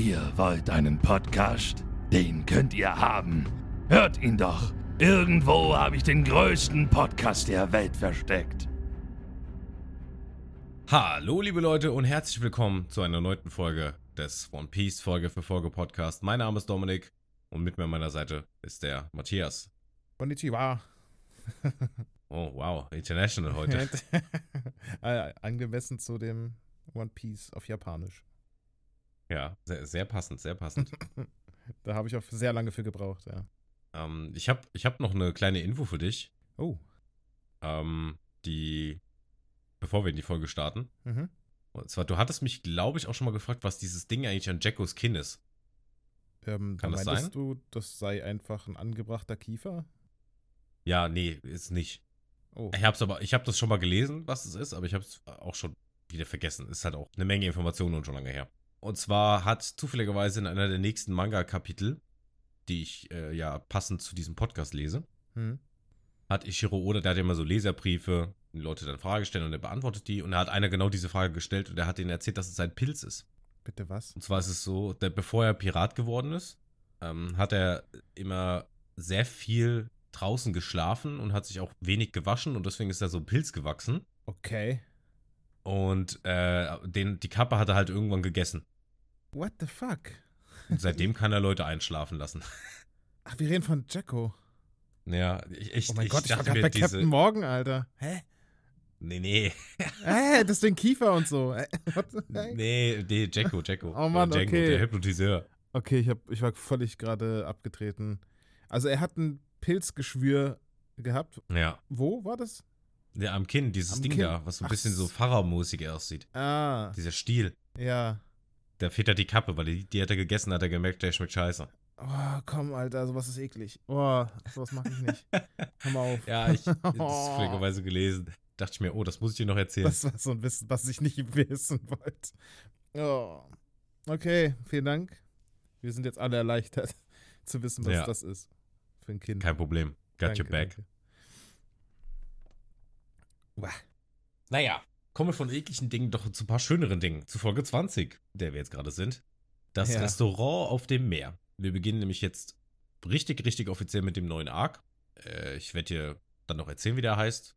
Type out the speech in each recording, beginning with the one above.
Ihr wollt einen Podcast? Den könnt ihr haben. Hört ihn doch. Irgendwo habe ich den größten Podcast der Welt versteckt. Hallo, liebe Leute, und herzlich willkommen zu einer neuen Folge des One Piece Folge für Folge Podcast. Mein Name ist Dominik und mit mir an meiner Seite ist der Matthias. Konnichiwa. Oh, wow, international heute. Äh, Angemessen zu dem One Piece auf Japanisch. Ja, sehr, sehr passend, sehr passend. Da habe ich auch sehr lange für gebraucht, ja. ähm, ich habe ich hab noch eine kleine Info für dich, Oh. ähm, die, bevor wir in die Folge starten. Mhm. Und zwar, du hattest mich, glaube ich, auch schon mal gefragt, was dieses Ding eigentlich an Jackos Kinn ist. Ähm, Kann da das sein? du, das sei einfach ein angebrachter Kiefer? Ja, nee, ist nicht. Oh. Ich hab's aber, ich habe das schon mal gelesen, was es ist, aber ich habe es auch schon wieder vergessen. Ist halt auch eine Menge Informationen und schon lange her. Und zwar hat zufälligerweise in einer der nächsten Manga-Kapitel, die ich äh, ja passend zu diesem Podcast lese, Hm. hat Ishiro Oda, der hat ja immer so Leserbriefe, die Leute dann Fragen stellen und er beantwortet die. Und er hat einer genau diese Frage gestellt und er hat denen erzählt, dass es ein Pilz ist. Bitte was? Und zwar ist es so, der, bevor er Pirat geworden ist, ähm, hat er immer sehr viel draußen geschlafen und hat sich auch wenig gewaschen und deswegen ist er so ein Pilz gewachsen. Okay. Und äh, den, die Kappe hat er halt irgendwann gegessen. What the fuck? Und seitdem kann er Leute einschlafen lassen. Ach, wir reden von Jacko. Ja, ich, ich, Oh mein ich Gott, ich war dachte gerade bei diese. Captain Morgan, Alter. Hä? Nee, nee. Hä? Deswegen Kiefer und so. Äh? Nee, nee, Jacko, Jacko. Oh Mann, Django, okay. Der Hypnotiseur. Okay, ich, hab, ich war völlig gerade abgetreten. Also er hat ein Pilzgeschwür gehabt. Ja. Wo war das? Der am Kinn, dieses Am Ding Kinn. da, was so ein Ach bisschen so Pharao-musig aussieht. Ah, Dieser Stiel. ja. Der fehlt halt die Kappe, weil die, die hat er gegessen, hat er gemerkt, der schmeckt scheiße. Oh, komm, Alter, sowas ist eklig. Oh, sowas mag ich nicht. Hör mal auf. Ja, ich habe das zufälligerweise gelesen. Dachte ich mir, oh, das muss ich dir noch erzählen. Das war so ein Wissen, was ich nicht wissen wollte. Oh. Okay, vielen Dank. Wir sind jetzt alle erleichtert zu wissen, was Ja. das ist. Für ein Kind. Kein Problem. Got Danke, your back. danke. Wah. Naja, kommen wir von ekligen Dingen doch zu ein paar schöneren Dingen. Zu Folge 20, der wir jetzt gerade sind. Das Ja. Restaurant auf dem Meer. Wir beginnen nämlich jetzt richtig, richtig offiziell mit dem neuen Arc. Äh, ich werde dir dann noch erzählen, wie der heißt.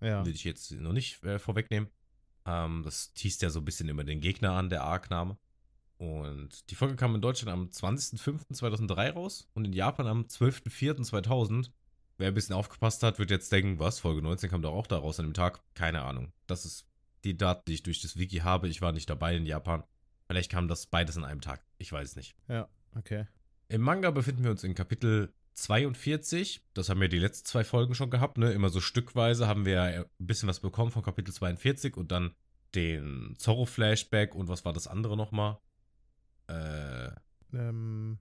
Ja. Will ich jetzt noch nicht äh, vorwegnehmen. Ähm, das teast ja so ein bisschen immer den Gegner an, der Arc-Name. Und die Folge kam in Deutschland am 20.05.2003 raus und in Japan am 12.04.2000. Wer ein bisschen aufgepasst hat, wird jetzt denken, was, Folge 19 kam doch auch da raus an dem Tag? Keine Ahnung. Das ist die Daten, die ich durch das Wiki habe. Ich war nicht dabei in Japan. Vielleicht kam das beides an einem Tag. Ich weiß es nicht. Ja, okay. Im Manga befinden wir uns in Kapitel 42. Das haben wir die letzten zwei Folgen schon gehabt, ne? Immer so stückweise haben wir ein bisschen was bekommen von Kapitel 42 und dann den Zorro-Flashback und was war das andere nochmal? Äh, Ähm,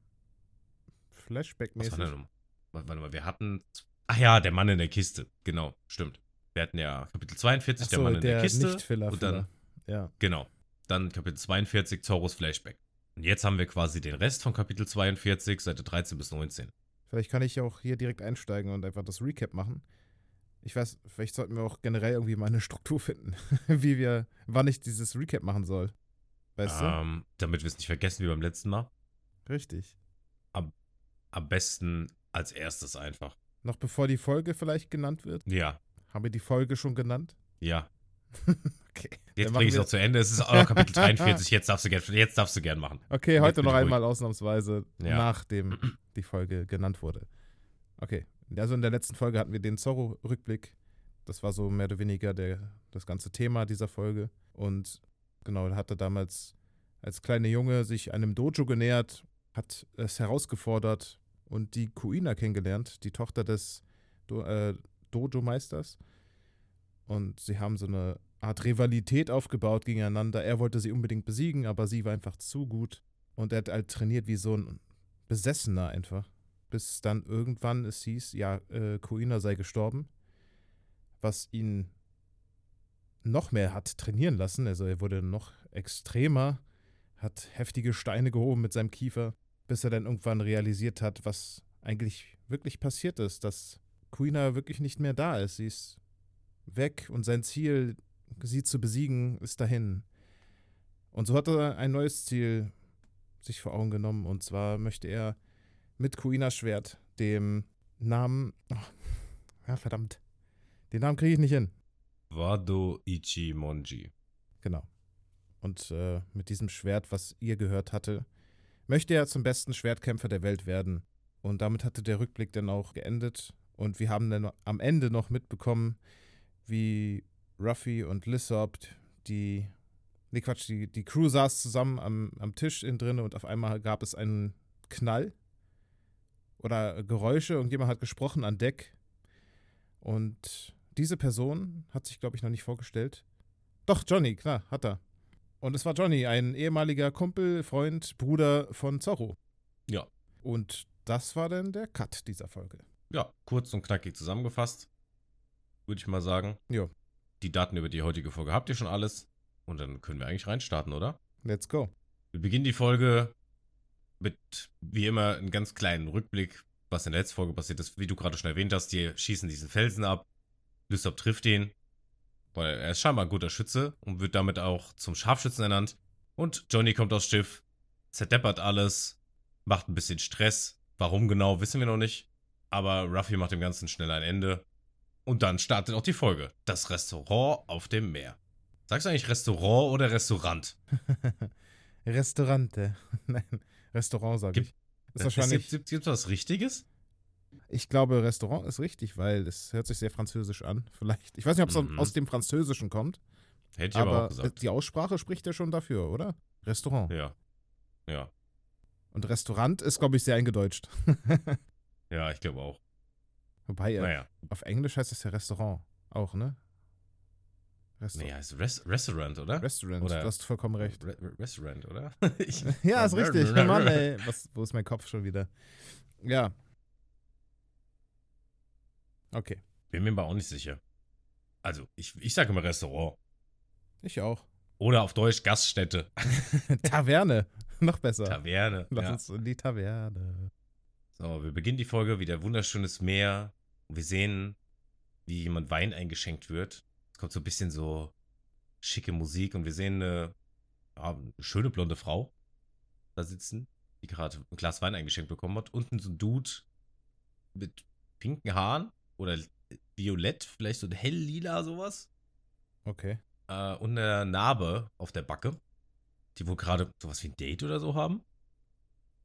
was Flashback-mäßig. war denn nochmal? Warte mal, wir hatten. Ach ja, der Mann in der Kiste. Genau, stimmt. Wir hatten ja Kapitel 42, Ach der so, Mann in der, der Kiste. Nicht-Filler, und dann, Filler. Ja. genau. Dann Kapitel 42, Zorros Flashback. Und jetzt haben wir quasi den Rest von Kapitel 42, Seite 13 bis 19. Vielleicht kann ich auch hier direkt einsteigen und einfach das Recap machen. Ich weiß, vielleicht sollten wir auch generell irgendwie mal eine Struktur finden, wie wir, wann ich dieses Recap machen soll. Weißt Ähm, damit wir es nicht vergessen wie beim letzten Mal. du? Richtig. Am besten als erstes einfach. Noch bevor die Folge vielleicht genannt wird. Ja, Haben wir die Folge schon genannt? ja. Okay. Jetzt bringe ich es auch zu Ende. Es ist auch noch Kapitel 43. Jetzt darfst du gern, jetzt darfst du gern machen. Okay, heute noch ich einmal ausnahmsweise, Ja. nachdem die Folge genannt wurde. Okay. Also in der letzten Folge hatten wir den Zorro-Rückblick. Das war so mehr oder weniger der, das ganze Thema dieser Folge. Und genau, er hatte damals als kleiner Junge sich einem Dojo genähert, hat es herausgefordert und die Kuina kennengelernt, die Tochter des Do äh, Dojo-Meisters. Und sie haben so eine Art Rivalität aufgebaut gegeneinander. Er wollte sie unbedingt besiegen, aber sie war einfach zu gut. Und er hat halt trainiert wie so ein Besessener einfach. Bis dann irgendwann es hieß, ja, äh, Kuina sei gestorben. Was ihn noch mehr hat trainieren lassen. Also er wurde noch extremer, hat heftige Steine gehoben mit seinem Kiefer, bis er dann irgendwann realisiert hat, was eigentlich wirklich passiert ist, dass Kuina wirklich nicht mehr da ist. Sie ist weg und sein Ziel, sie zu besiegen, ist dahin. Und so hat er ein neues Ziel sich vor Augen genommen. Und zwar möchte er mit Kuinas Schwert dem Namen. Oh, ja, verdammt. Den Namen kriege ich nicht hin. Wado Ichimonji. Genau. Und äh, mit diesem Schwert, was ihr gehört hatte, möchte er zum besten Schwertkämpfer der Welt werden. Und damit hatte der Rückblick dann auch geendet. Und wir haben dann am Ende noch mitbekommen, wie Ruffy und Lissop, die, nee Quatsch, die, die Crew saß zusammen am, am Tisch innen drin und auf einmal gab es einen Knall oder Geräusche. Irgendjemand hat gesprochen an Deck. Und diese Person hat sich, glaube ich, noch nicht vorgestellt. Doch, Johnny, klar, hat er. Und es war Johnny, ein ehemaliger Kumpel, Freund, Bruder von Zorro. Ja. Und das war dann der Cut dieser Folge. Ja, kurz und knackig zusammengefasst. Würde ich mal sagen. Ja. Die Daten über die heutige Folge habt ihr schon alles. Und dann können wir eigentlich reinstarten, oder? Let's go. Wir beginnen die Folge mit, wie immer, einem ganz kleinen Rückblick, was in der letzten Folge passiert ist. Wie du gerade schon erwähnt hast, die schießen diesen Felsen ab. Lysop trifft ihn, weil er ist scheinbar ein guter Schütze und wird damit auch zum Scharfschützen ernannt. Und Johnny kommt aufs Schiff, zerdeppert alles, macht ein bisschen Stress. Warum genau, wissen wir noch nicht. Aber Ruffy macht dem Ganzen schnell ein Ende. Und dann startet auch die Folge. Das Restaurant auf dem Meer. Sagst du eigentlich Restaurant oder Restaurant? Restaurante. Nein, Restaurant sage ich. Ist wahrscheinlich, Gibt es was Richtiges? Ich glaube, Restaurant ist richtig, weil es hört sich sehr französisch an. Vielleicht. Ich weiß nicht, ob es Mhm. aus dem Französischen kommt, Hätte ich aber, auch aber gesagt. die Aussprache spricht ja schon dafür, oder? Restaurant. Ja. Ja. Und Restaurant ist, glaube ich, sehr eingedeutscht. Ja, ich glaube auch. Wobei, äh, Naja. auf Englisch heißt es ja Restaurant. Auch, ne? Restaurant. Nee, heißt Res Restaurant, oder? Restaurant, Oder- du hast vollkommen recht. Re Re Restaurant, oder? Ja, ist richtig. Mann, ey. Was, wo ist mein Kopf schon wieder? Ja. Okay. Bin mir aber auch nicht sicher. Also, ich, ich sage immer Restaurant. Ich auch. Oder auf Deutsch Gaststätte. Taverne. Noch besser. Taverne. Lass Ja. uns in die Taverne. So, wir beginnen die Folge wieder wunderschönes Meer. Wir sehen, wie jemand Wein eingeschenkt wird. Es kommt so ein bisschen so schicke Musik und wir sehen eine, ja, eine schöne blonde Frau da sitzen, die gerade ein Glas Wein eingeschenkt bekommen hat. Unten so ein Dude mit pinken Haaren oder violett, vielleicht so ein hell lila sowas. Okay. Äh, und eine Narbe auf der Backe, die wohl gerade sowas wie ein Date oder so haben.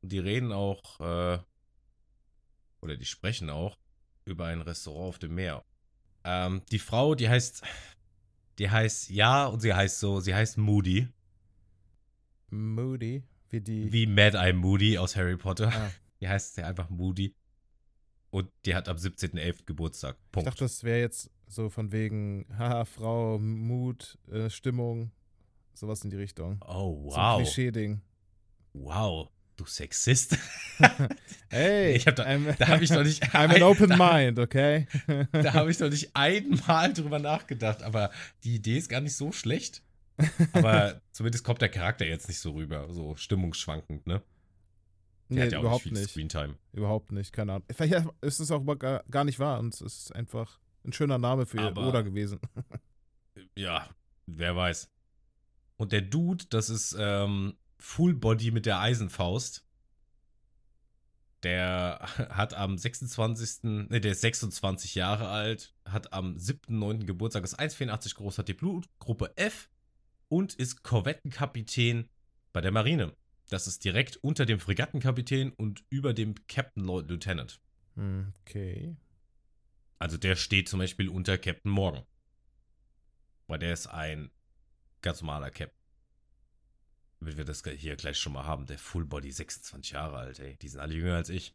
Und die reden auch, äh, oder die sprechen auch über ein Restaurant auf dem Meer. Ähm, die Frau, die heißt, die heißt, ja, und sie heißt so, sie heißt Moody, Moody. Wie die. wie Mad Eye Moody aus Harry Potter. Ah, Die heißt ja einfach Moody. Und die hat am 17.11. Geburtstag. ich Punkt. dachte, das wäre jetzt so von wegen, haha, Frau, Mut, äh, Stimmung. Sowas in die Richtung. oh, So ein wow. Klischee-Ding. wow. Du Sexist. Hey, Ich hab da- I'm, Da habe ich noch nicht. I'm an open mind, okay? Da habe ich noch nicht einmal drüber nachgedacht, aber die Idee ist gar nicht so schlecht. Aber zumindest kommt der Charakter jetzt nicht so rüber, so stimmungsschwankend, ne? Der nee, hat ja auch überhaupt nicht viel. Screentime. Überhaupt nicht, keine Ahnung. Vielleicht ist es auch gar, gar nicht wahr und es ist einfach ein schöner Name für Aber- Oda gewesen. Ja, wer weiß. Und der Dude, das ist ähm, Full Body mit der Eisenfaust. Der hat am 26. Ne, der ist 26 Jahre alt, hat am 7.9. Geburtstag, ist 1,84 groß, hat die Blutgruppe F und ist Korvettenkapitän bei der Marine. Das ist direkt unter dem Fregattenkapitän und über dem Captain Lord Lieutenant. Okay. Also der steht zum Beispiel unter Captain Morgan. Weil der ist ein ganz normaler Captain. Damit wir das hier gleich schon mal haben. Der Full Body 26 Jahre alt, ey. Die sind alle jünger als ich.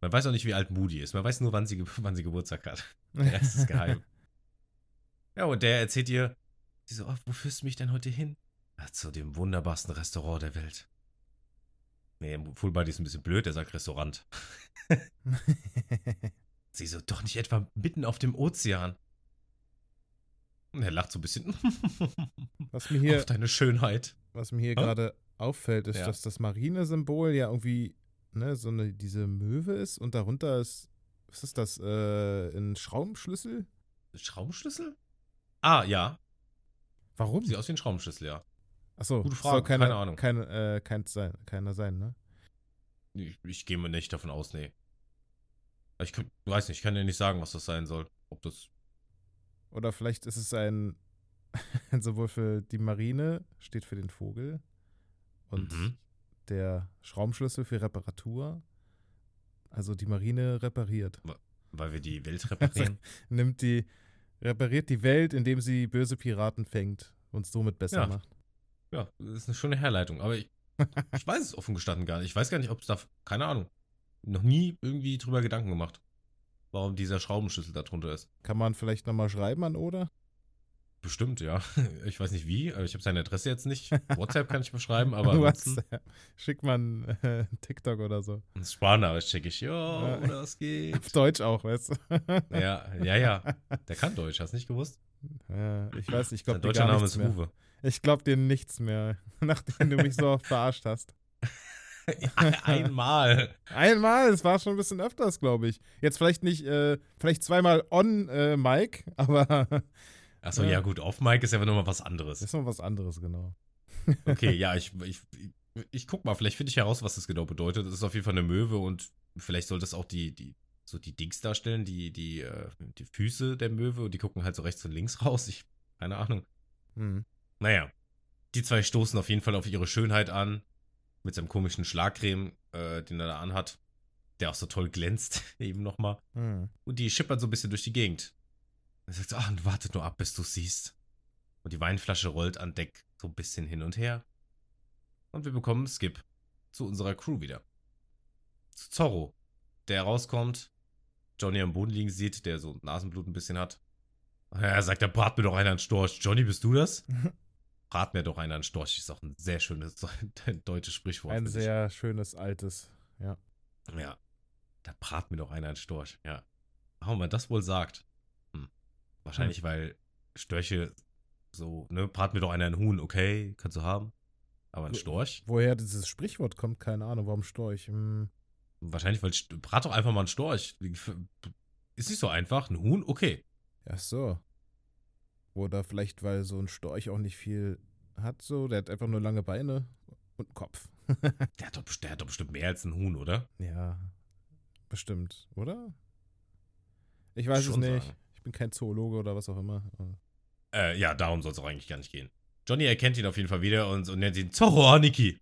Man weiß auch nicht, wie alt Moody ist. Man weiß nur, wann sie, wann sie Geburtstag hat. Der Rest ist geheim. Ja, und der erzählt ihr, sie so, oh, wo führst du mich denn heute hin? "Ah, zu dem wunderbarsten Restaurant der Welt. Nee, Full Body ist ein bisschen blöd, der sagt Restaurant. Sie so, doch nicht etwa mitten auf dem Ozean. Und er lacht so ein bisschen. Was mir hier, auf deine Schönheit. was mir hier Hä? gerade auffällt, ist, Ja. dass das Marinesymbol ja irgendwie ne, so eine, diese Möwe ist und darunter ist, was ist das, äh, ein Schraubenschlüssel? Schraubenschlüssel? Ah, ja. Warum? Sieht aus wie ein Schraubenschlüssel, ja. Achso, Gute soll Frage, keiner, keine Ahnung. Kein, äh, kein sein, keiner sein, ne? Ich, ich gehe mir nicht davon aus, nee. Ich kann, weiß nicht, ich kann dir nicht sagen, was das sein soll. Ob das. Oder vielleicht ist es ein, sowohl für die Marine, steht für den Vogel, und Mhm. der Schraubenschlüssel für Reparatur. Also die Marine repariert. Weil wir die Welt reparieren. Nimmt die, repariert die Welt, indem sie böse Piraten fängt und es somit besser Ja. macht. Ja, das ist eine schöne Herleitung. Aber ich, ich weiß es offen gestanden gar nicht. Ich weiß gar nicht, ob es da. Keine Ahnung. Noch nie irgendwie drüber Gedanken gemacht. Warum dieser Schraubenschlüssel da drunter ist. Kann man vielleicht nochmal schreiben an Oder? Bestimmt, ja. Ich weiß nicht wie, aber ich habe seine Adresse jetzt nicht. WhatsApp kann ich beschreiben, aber. WhatsApp. Schickt man äh, TikTok oder so. Ein Sprachnachricht schicke ich. Ja, Ja. oder was geht? Auf Deutsch auch, weißt du? Ja, ja, ja. Der kann Deutsch, hast du nicht gewusst? Ja, ich weiß, ich Sein glaube dir gar Name nichts ist mehr. Uwe. Ich glaube dir nichts mehr, nachdem du mich so oft verarscht hast. Einmal. Einmal, es war schon ein bisschen öfters, glaube ich. Jetzt vielleicht nicht, äh, vielleicht zweimal on äh, Mic, aber Achso, Ja. ja. gut, auf Mike ist ja nochmal was anderes. ist noch was anderes, genau. Okay, ja, ich, ich, ich guck mal, vielleicht finde ich heraus, was das genau bedeutet. Das ist auf jeden Fall eine Möwe und vielleicht soll das auch die, die, so die Dings darstellen, die, die, äh, die Füße der Möwe und die gucken halt so rechts und links raus. Ich, keine Ahnung. Hm. Naja, die zwei stoßen auf jeden Fall auf ihre Schönheit an. Mit seinem komischen Schlagcreme, äh, den er da anhat. Der auch so toll glänzt, eben nochmal. Hm. Und die schippert so ein bisschen durch die Gegend. Er sagt so, ach, wartet nur ab, bis du siehst. Und die Weinflasche rollt an Deck so ein bisschen hin und her. Und wir bekommen Skip zu unserer Crew wieder. Zu Zorro, der rauskommt, Johnny am Boden liegen sieht, der so Nasenblut ein bisschen hat. Er sagt, da brat mir doch einer einen Storch. Johnny, bist du das? Brat mir doch einer einen Storch. Ist auch ein sehr schönes deutsches Sprichwort. Ein finde ich. sehr schönes altes. Ja. Ja. Da brat mir doch einer einen Storch. Ja. Warum man das wohl sagt? Hm. Wahrscheinlich, weil Störche so, ne, brat mir doch einer einen Huhn, okay, kannst du haben. Aber ein Storch? Woher dieses Sprichwort kommt, keine Ahnung. Warum Storch? Hm. Wahrscheinlich, weil brat doch einfach mal einen Storch. Ist nicht so einfach. Ein Huhn, okay. Ach so. Oder vielleicht, weil so ein Storch auch nicht viel hat, so. Der hat einfach nur lange Beine und einen Kopf. Der hat, doch, der hat doch bestimmt mehr als ein Huhn, oder? Ja, bestimmt, oder? Ich weiß es Schon nicht. sagen. Ich bin kein Zoologe oder was auch immer. Äh, ja, darum soll es auch eigentlich gar nicht gehen. Johnny erkennt ihn auf jeden Fall wieder und, und nennt ihn Zorro Aniki.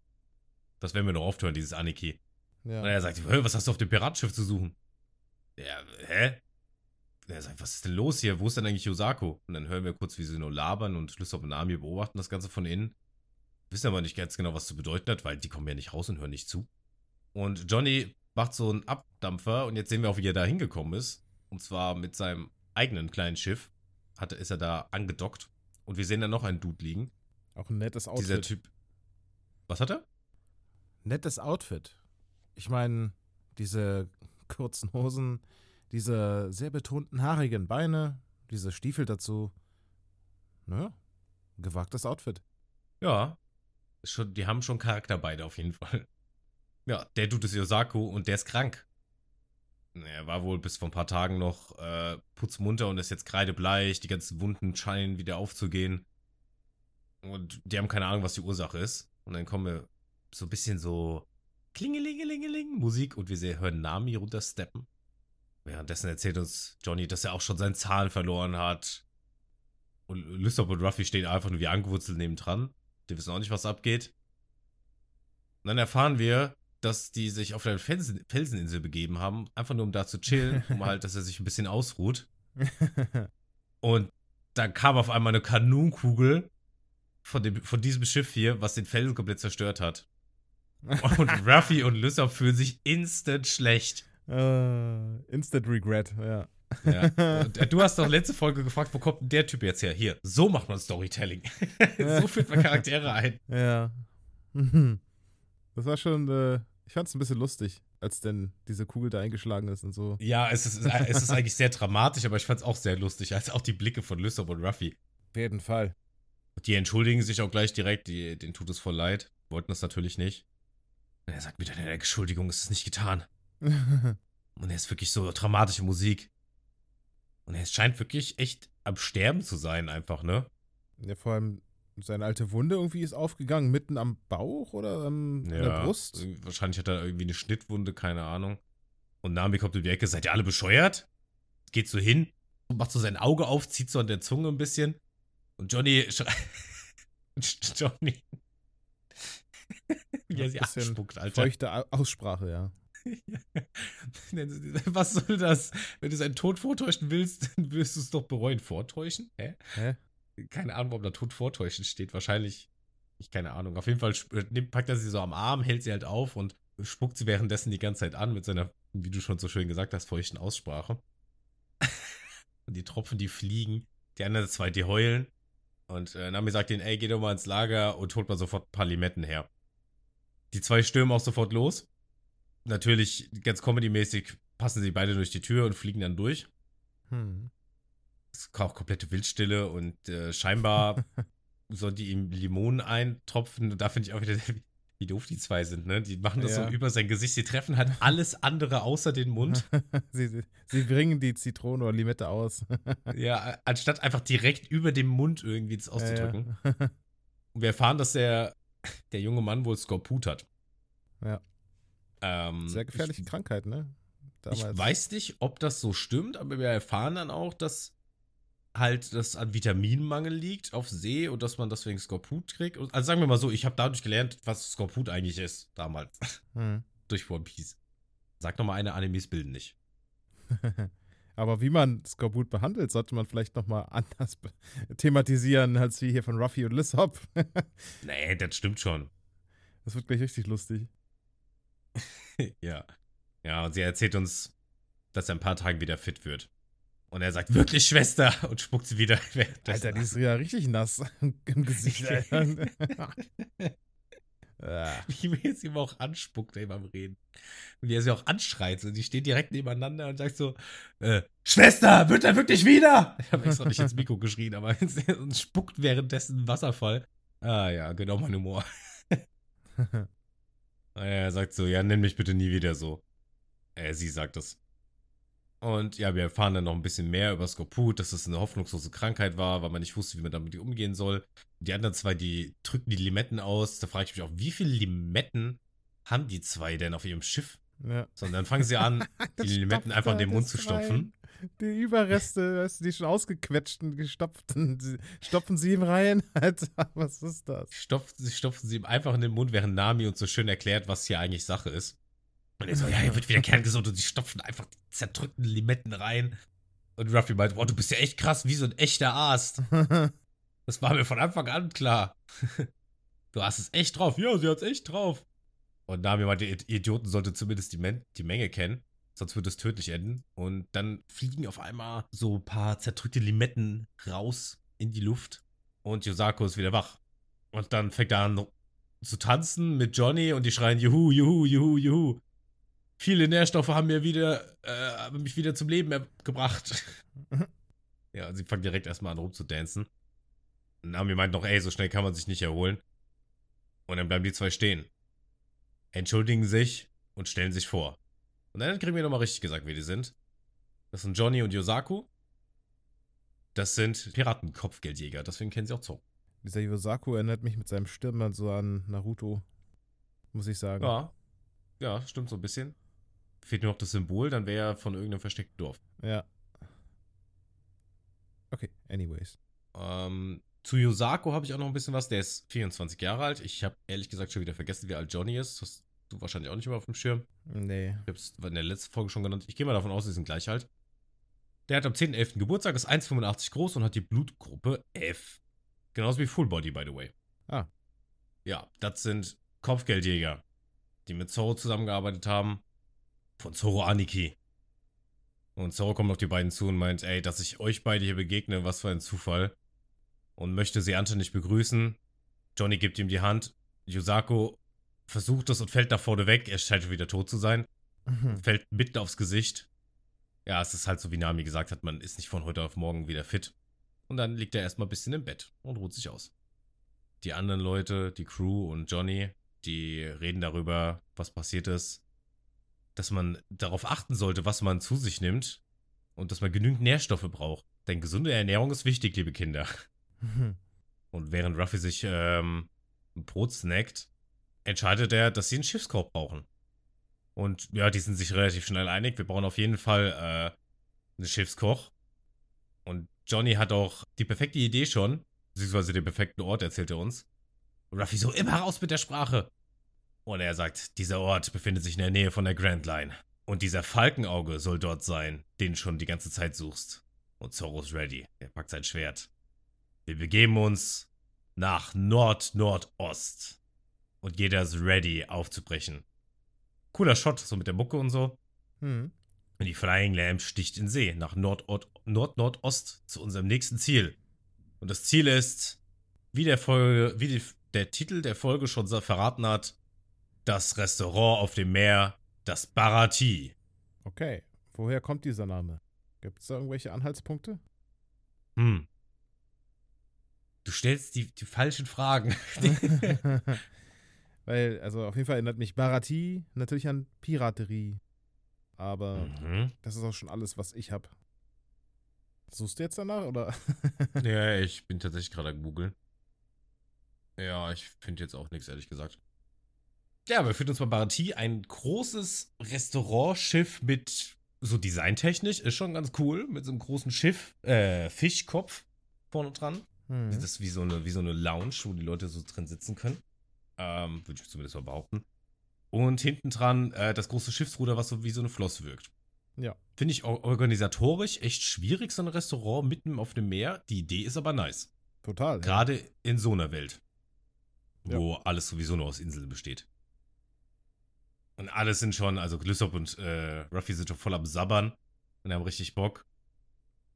Das werden wir noch oft hören, dieses Aniki. Und Ja. er sagt, "Hä, was hast du auf dem Piratschiff zu suchen? Ja, hä? Und er sagt, was ist denn los hier? Wo ist denn eigentlich Yosako? Und dann hören wir kurz, wie sie nur labern und Lysop und Nami beobachten das Ganze von innen. Wissen aber nicht ganz genau, was zu bedeuten hat, weil die kommen ja nicht raus und hören nicht zu. Und Johnny macht so einen Abdampfer und jetzt sehen wir auch, wie er da hingekommen ist. Und zwar mit seinem eigenen kleinen Schiff hatte, ist er da angedockt. Und wir sehen da noch einen Dude liegen. Auch ein nettes Outfit. Dieser Typ. Was hat er? Nettes Outfit. Ich meine, diese kurzen Hosen, diese sehr betonten haarigen Beine, diese Stiefel dazu. Naja, gewagtes Outfit. Ja. Schon, die haben schon Charakter beide auf jeden Fall. Ja, der Dude ist Yosaku und der ist krank. Er war wohl bis vor ein paar Tagen noch äh, putzmunter und ist jetzt kreidebleich. Die ganzen Wunden scheinen wieder aufzugehen. Und die haben keine Ahnung, was die Ursache ist. Und dann kommen wir so ein bisschen so Klingelingelingeling Musik und wir sehen, hören Nami runtersteppen. Währenddessen erzählt uns Johnny, dass er auch schon seinen Zahn verloren hat. Und Lysop und Ruffy stehen einfach nur wie angewurzelt nebendran. Die wissen auch nicht, was abgeht. Und dann erfahren wir, dass die sich auf eine Felsen Felseninsel begeben haben, einfach nur um da zu chillen, um halt, dass er sich ein bisschen ausruht. Und dann kam auf einmal eine Kanonkugel von, dem, von diesem Schiff hier, was den Felsen komplett zerstört hat. Und Ruffy und Lysop fühlen sich instant schlecht. äh, Instant Regret, ja. Ja. Äh, Du hast doch letzte Folge gefragt, wo kommt denn der Typ jetzt her? Hier, so macht man Storytelling. so führt man Charaktere ein. Ja. Das war schon, äh, ich fand es ein bisschen lustig, als denn diese Kugel da eingeschlagen ist und so. Ja, es ist, es ist eigentlich sehr dramatisch, aber ich fand es auch sehr lustig, als auch die Blicke von Lysop und Ruffy. Auf jeden Fall. Die entschuldigen sich auch gleich direkt, die, denen tut es voll leid. Wollten das natürlich nicht. Und er sagt mit einer Entschuldigung, ist es nicht getan. Und er ist wirklich so dramatische Musik. Und er scheint wirklich echt am Sterben zu sein, einfach, ne? ja, vor allem, seine alte Wunde irgendwie ist aufgegangen, mitten am Bauch oder ähm, an der Brust. Wahrscheinlich hat er irgendwie eine Schnittwunde, keine Ahnung. Und Nami kommt um die Ecke, seid ihr alle bescheuert? Geht so hin, macht so sein Auge auf, zieht so an der Zunge ein bisschen. Und Johnny Johnny. Er sie abspuckt, Alter. Feuchte Aussprache, ja. Was soll das? Wenn du seinen Tod vortäuschen willst, dann wirst du es doch bereuen. Vortäuschen? Hä? Hä? Keine Ahnung, warum da Tod vortäuschen steht. Wahrscheinlich, ich keine Ahnung. Auf jeden Fall packt er sie so am Arm, hält sie halt auf und spuckt sie währenddessen die ganze Zeit an mit seiner, wie du schon so schön gesagt hast, feuchten Aussprache. und die Tropfen, die fliegen. Die anderen zwei, die heulen. Und äh, Nami sagt ihnen, ey, geh doch mal ins Lager und holt mal sofort ein paar Limetten her. Die zwei stürmen auch sofort los natürlich ganz comedy-mäßig passen sie beide durch die Tür und fliegen dann durch. Hm. Es ist auch komplette Wildstille und äh, scheinbar soll die ihm Limonen eintropfen. Und da finde ich auch wieder, wie doof die zwei sind, ne? Die machen das ja. so über sein Gesicht. Sie treffen halt alles andere außer den Mund. sie, sie bringen die Zitrone oder Limette aus. ja, anstatt einfach direkt über dem Mund irgendwie das auszudrücken. Ja, ja. Und wir erfahren, dass der, der junge Mann wohl Skorput hat. Ja. Ähm, Sehr gefährliche ich, Krankheit, ne? Damals. Ich weiß nicht, ob das so stimmt, aber wir erfahren dann auch, dass halt das an Vitaminmangel liegt auf See und dass man deswegen Skorput kriegt. Also sagen wir mal so, ich habe dadurch gelernt, was Skorput eigentlich ist, damals. Hm. Durch One Piece. Sag nochmal eine, Animes bilden nicht. Aber wie man Skorbut behandelt, sollte man vielleicht nochmal anders thematisieren, als wie hier von Ruffy und Lissop. nee, das stimmt schon. Das wird gleich richtig lustig. ja. Ja, und sie erzählt uns, dass er ein paar Tagen wieder fit wird. Und er sagt, wirklich, Schwester? Und spuckt sie wieder. Alter, die ist ja richtig nass im Gesicht. Wie mir jetzt immer auch anspuckt, ey, beim Reden. Und wie er sie auch anschreit. Und die stehen direkt nebeneinander und sagt so, äh, Schwester, wird er wirklich wieder? Ich habe extra nicht ins Mikro geschrien, aber und spuckt währenddessen Wasserfall. Ah ja, genau mein Humor. Er sagt so, ja, nenn mich bitte nie wieder so. Äh, sie sagt das. Und ja, wir erfahren dann noch ein bisschen mehr über Skorput, dass es eine hoffnungslose Krankheit war, weil man nicht wusste, wie man damit umgehen soll. Die anderen zwei, die drücken die Limetten aus. Da frage ich mich auch, wie viele Limetten haben die zwei denn auf ihrem Schiff? Ja. Sondern dann fangen sie an, die Limetten einfach in den Mund zu stopfen. Die Überreste, weißt du, die schon ausgequetschten, gestopften, stopfen sie ihm rein. Alter, was ist das? Stopfen, stopfen sie ihm einfach in den Mund, während Nami uns so schön erklärt, was hier eigentlich Sache ist. Und er so, ja, er wird wieder kerngesund und sie stopfen einfach die zerdrückten Limetten rein. Und Ruffy meint, boah, du bist ja echt krass, wie so ein echter Arzt. das war mir von Anfang an klar. du hast es echt drauf. Ja, sie hat es echt drauf. Und Nami meinte, ihr Idioten sollte zumindest die, Men die Menge kennen sonst würde es tödlich enden. Und dann fliegen auf einmal so ein paar zerdrückte Limetten raus in die Luft und Yosako ist wieder wach. Und dann fängt er an zu tanzen mit Johnny und die schreien Juhu, Juhu, Juhu, Juhu. Viele Nährstoffe haben mir wieder, äh, haben mich wieder zum Leben gebracht. ja, und sie fangen direkt erstmal an rumzudancen. Und Nami meint noch, ey, so schnell kann man sich nicht erholen. Und dann bleiben die zwei stehen. Entschuldigen sich und stellen sich vor. Und dann kriegen wir nochmal richtig gesagt, wer die sind. Das sind Johnny und Yosaku. Das sind Piratenkopfgeldjäger, deswegen kennen sie auch Zorro. Dieser Yosaku erinnert mich mit seinem Stirnband so an Naruto, muss ich sagen. Ja, ja, stimmt so ein bisschen. Fehlt nur noch das Symbol, dann wäre er von irgendeinem versteckten Dorf. Ja. Okay, anyways. Ähm, zu Yosaku habe ich auch noch ein bisschen was. Der ist 24 Jahre alt. Ich habe ehrlich gesagt schon wieder vergessen, wie alt Johnny ist. Das du wahrscheinlich auch nicht mehr auf dem Schirm. Nee. Ich hab's in der letzten Folge schon genannt. Ich gehe mal davon aus, sie sind gleich alt. Der hat am 10.11. Geburtstag, ist 1,85 groß und hat die Blutgruppe F. Genauso wie Full Body, by the way. Ah. Ja, das sind Kopfgeldjäger, die mit Zoro zusammengearbeitet haben. Von Zoro Aniki. Und Zoro kommt auf die beiden zu und meint, ey, dass ich euch beide hier begegne, was für ein Zufall. Und möchte Seante nicht begrüßen. Johnny gibt ihm die Hand. Yusako versucht es und fällt nach vorne weg. Er scheint wieder tot zu sein. Mhm. Fällt mitten aufs Gesicht. Ja, es ist halt so, wie Nami gesagt hat, man ist nicht von heute auf morgen wieder fit. Und dann liegt er erstmal ein bisschen im Bett und ruht sich aus. Die anderen Leute, die Crew und Johnny, die reden darüber, was passiert ist. Dass man darauf achten sollte, was man zu sich nimmt. Und dass man genügend Nährstoffe braucht. Denn gesunde Ernährung ist wichtig, liebe Kinder. Mhm. Und während Ruffy sich ähm, ein Brot snackt, entscheidet er, dass sie einen Schiffskorb brauchen. Und ja, die sind sich relativ schnell einig. Wir brauchen auf jeden Fall äh, einen Schiffskoch. Und Johnny hat auch die perfekte Idee schon, beziehungsweise den perfekten Ort, erzählt er uns. Und Ruffy so, immer raus mit der Sprache. Und er sagt, dieser Ort befindet sich in der Nähe von der Grand Line. Und dieser Falkenauge soll dort sein, den schon die ganze Zeit suchst. Und Zorro ist ready. Er packt sein Schwert. Wir begeben uns nach Nord-Nordost. Und jeder ist ready, aufzubrechen. Cooler Shot, so mit der Mucke und so. Hm. Und die Flying Lamp sticht in See nach Nord-Nordost zu unserem nächsten Ziel. Und das Ziel ist, wie der Folge, wie die, der Titel der Folge schon verraten hat, das Restaurant auf dem Meer, das Barati. Okay. Woher kommt dieser Name? Gibt es da irgendwelche Anhaltspunkte? Hm. Du stellst die, die falschen Fragen. Weil, also auf jeden Fall erinnert mich Barati natürlich an Piraterie. Aber mhm. das ist auch schon alles, was ich habe. Suchst du jetzt danach, oder? ja, ich bin tatsächlich gerade am Googeln. Ja, ich finde jetzt auch nichts, ehrlich gesagt. Ja, wir führen uns bei Barati ein großes Restaurantschiff mit so designtechnisch, ist schon ganz cool, mit so einem großen Schiff, äh, Fischkopf vorne dran. Hm. Das ist wie so, eine, wie so eine Lounge, wo die Leute so drin sitzen können. Ähm, würde ich zumindest mal behaupten. Und hinten dran äh, das große Schiffsruder, was so wie so eine Flosse wirkt. Ja. Finde ich organisatorisch echt schwierig, so ein Restaurant mitten auf dem Meer. Die Idee ist aber nice. Total. Gerade ja. in so einer Welt, wo Ja. alles sowieso nur aus Inseln besteht. Und alle sind schon, also Glissop und äh, Ruffy sind schon voll am Sabbern und haben richtig Bock.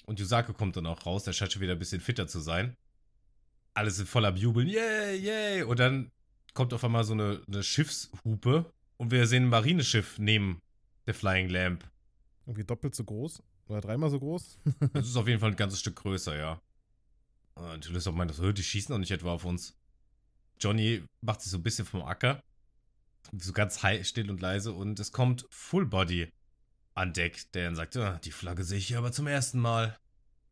Und Yusake kommt dann auch raus, der scheint schon wieder ein bisschen fitter zu sein. Alle sind voll am Jubeln, yay, yay. Und dann kommt auf einmal so eine, eine Schiffshupe und wir sehen ein Marineschiff neben der Flying Lamp. Irgendwie doppelt so groß. Oder dreimal so groß. Das ist auf jeden Fall ein ganzes Stück größer, ja. Und Lissop meint, so, die schießen doch nicht etwa auf uns. Johnny macht sich so ein bisschen vom Acker. So ganz high, still und leise. Und es kommt Full Body an Deck, der dann sagt, "Ah, die Flagge sehe ich hier aber zum ersten Mal.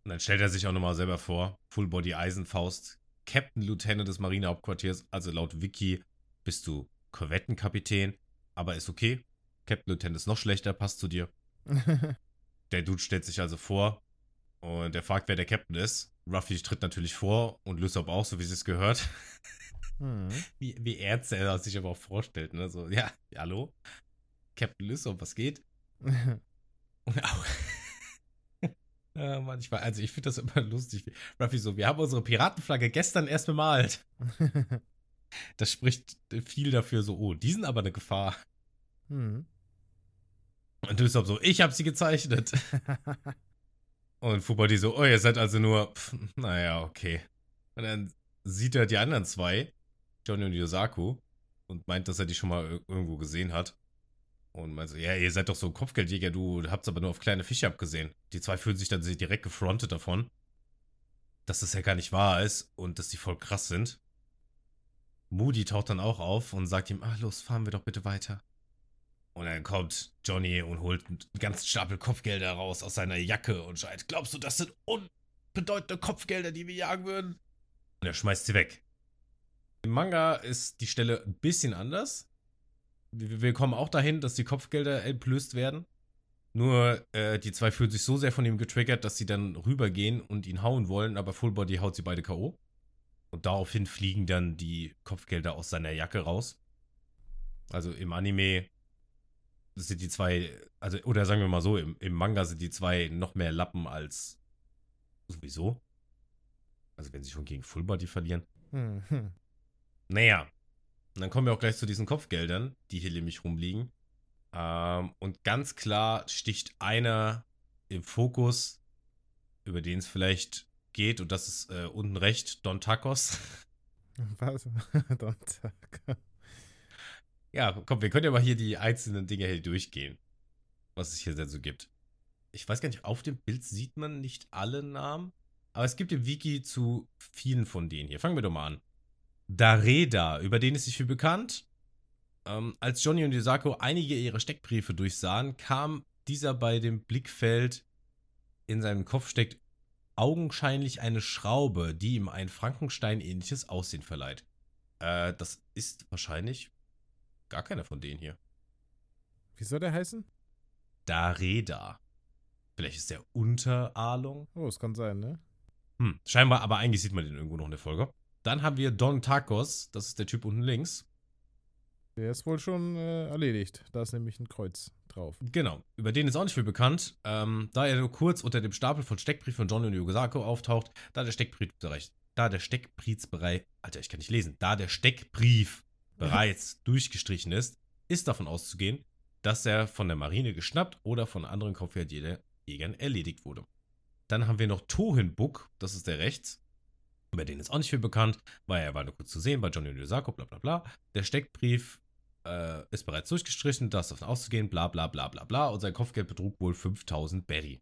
Und dann stellt er sich auch nochmal selber vor. Full Body Eisenfaust, Captain Lieutenant des Marinehauptquartiers. Also laut Wiki bist du Korvettenkapitän. Aber ist okay. Captain Lieutenant ist noch schlechter, passt zu dir. Der Dude stellt sich also vor und er fragt, wer der Captain ist. Ruffy tritt natürlich vor und Lysop auch, so wie sie es gehört. hm. Wie, wie ernst er sich aber auch vorstellt. Ne? So, ja, hallo? Captain Lysop, was geht? Au. ja, manchmal, also ich finde das immer lustig. Ruffy so, wir haben unsere Piratenflagge gestern erst bemalt. Das spricht viel dafür so, oh, die sind aber eine Gefahr. hm. Und Lysop so, ich habe sie gezeichnet. Und Fubadi so, oh, ihr seid also nur, pff, naja, okay. Und dann sieht er die anderen zwei, Johnny und Yosaku, und meint, dass er die schon mal ir- irgendwo gesehen hat. Und meint so, ja, ihr seid doch so Kopfgeldjäger, du habt's aber nur auf kleine Fische abgesehen. Die zwei fühlen sich dann direkt gefrontet davon, dass das ja gar nicht wahr ist und dass die voll krass sind. Moody taucht dann auch auf und sagt ihm, ah, los, fahren wir doch bitte weiter. Und dann kommt Johnny und holt einen ganzen Stapel Kopfgelder raus aus seiner Jacke und schreit, glaubst du, das sind unbedeutende Kopfgelder, die wir jagen würden? Und er schmeißt sie weg. Im Manga ist die Stelle ein bisschen anders. Wir, kommen auch dahin, dass die Kopfgelder entblößt werden. Nur äh, die zwei fühlen sich so sehr von ihm getriggert, dass sie dann rübergehen und ihn hauen wollen, aber Fullbody haut sie beide K.O. Und daraufhin fliegen dann die Kopfgelder aus seiner Jacke raus. Also im Anime sind die zwei, also, oder sagen wir mal so, im, im Manga sind die zwei noch mehr Lappen als sowieso. Also wenn sie schon gegen Fullbody verlieren. Hm, hm. Naja. Und dann kommen wir auch gleich zu diesen Kopfgeldern, die hier nämlich rumliegen. Ähm, und ganz klar sticht einer im Fokus, über den es vielleicht geht, und das ist äh, unten recht, Don Tacos. Was? Donnerstag. Ja, komm, wir können ja mal hier die einzelnen Dinge hier durchgehen, was es hier denn so gibt. Ich weiß gar nicht, auf dem Bild sieht man nicht alle Namen, aber es gibt im Wiki zu vielen von denen hier. Fangen wir doch mal an. Dareda, über den ist sich viel bekannt. Ähm, als Johnny und Yosako einige ihrer Steckbriefe durchsahen, kam dieser bei dem Blickfeld in seinem Kopf steckt augenscheinlich eine Schraube, die ihm ein Frankenstein-ähnliches Aussehen verleiht. Äh, das ist wahrscheinlich gar keiner von denen hier. Wie soll der heißen? Dareda. Vielleicht ist der unter Arlong. Oh, es kann sein, ne? Hm, scheinbar, aber eigentlich sieht man den irgendwo noch in der Folge. Dann haben wir Don Tacos, das ist der Typ unten links. Der ist wohl schon äh, erledigt. Da ist nämlich ein Kreuz drauf. Genau, über den ist auch nicht viel bekannt. Ähm, da er nur kurz unter dem Stapel von Steckbrief von John und Yogasako auftaucht, da der Steckbrief bereits, da der Steckbrief bereits, Alter, ich kann nicht lesen, da der Steckbrief bereits durchgestrichen ist, ist davon auszugehen, dass er von der Marine geschnappt oder von anderen Kopfgeldjägern erledigt wurde. Dann haben wir noch Tohinbuk, das ist der rechts. Über den ist auch nicht viel bekannt, weil er war nur kurz zu sehen bei Johnny Yosako, bla bla bla. Der Steckbrief äh, ist bereits durchgestrichen, da ist davon auszugehen, bla bla bla bla bla. Und sein Kopfgeld betrug wohl 5000 Berry.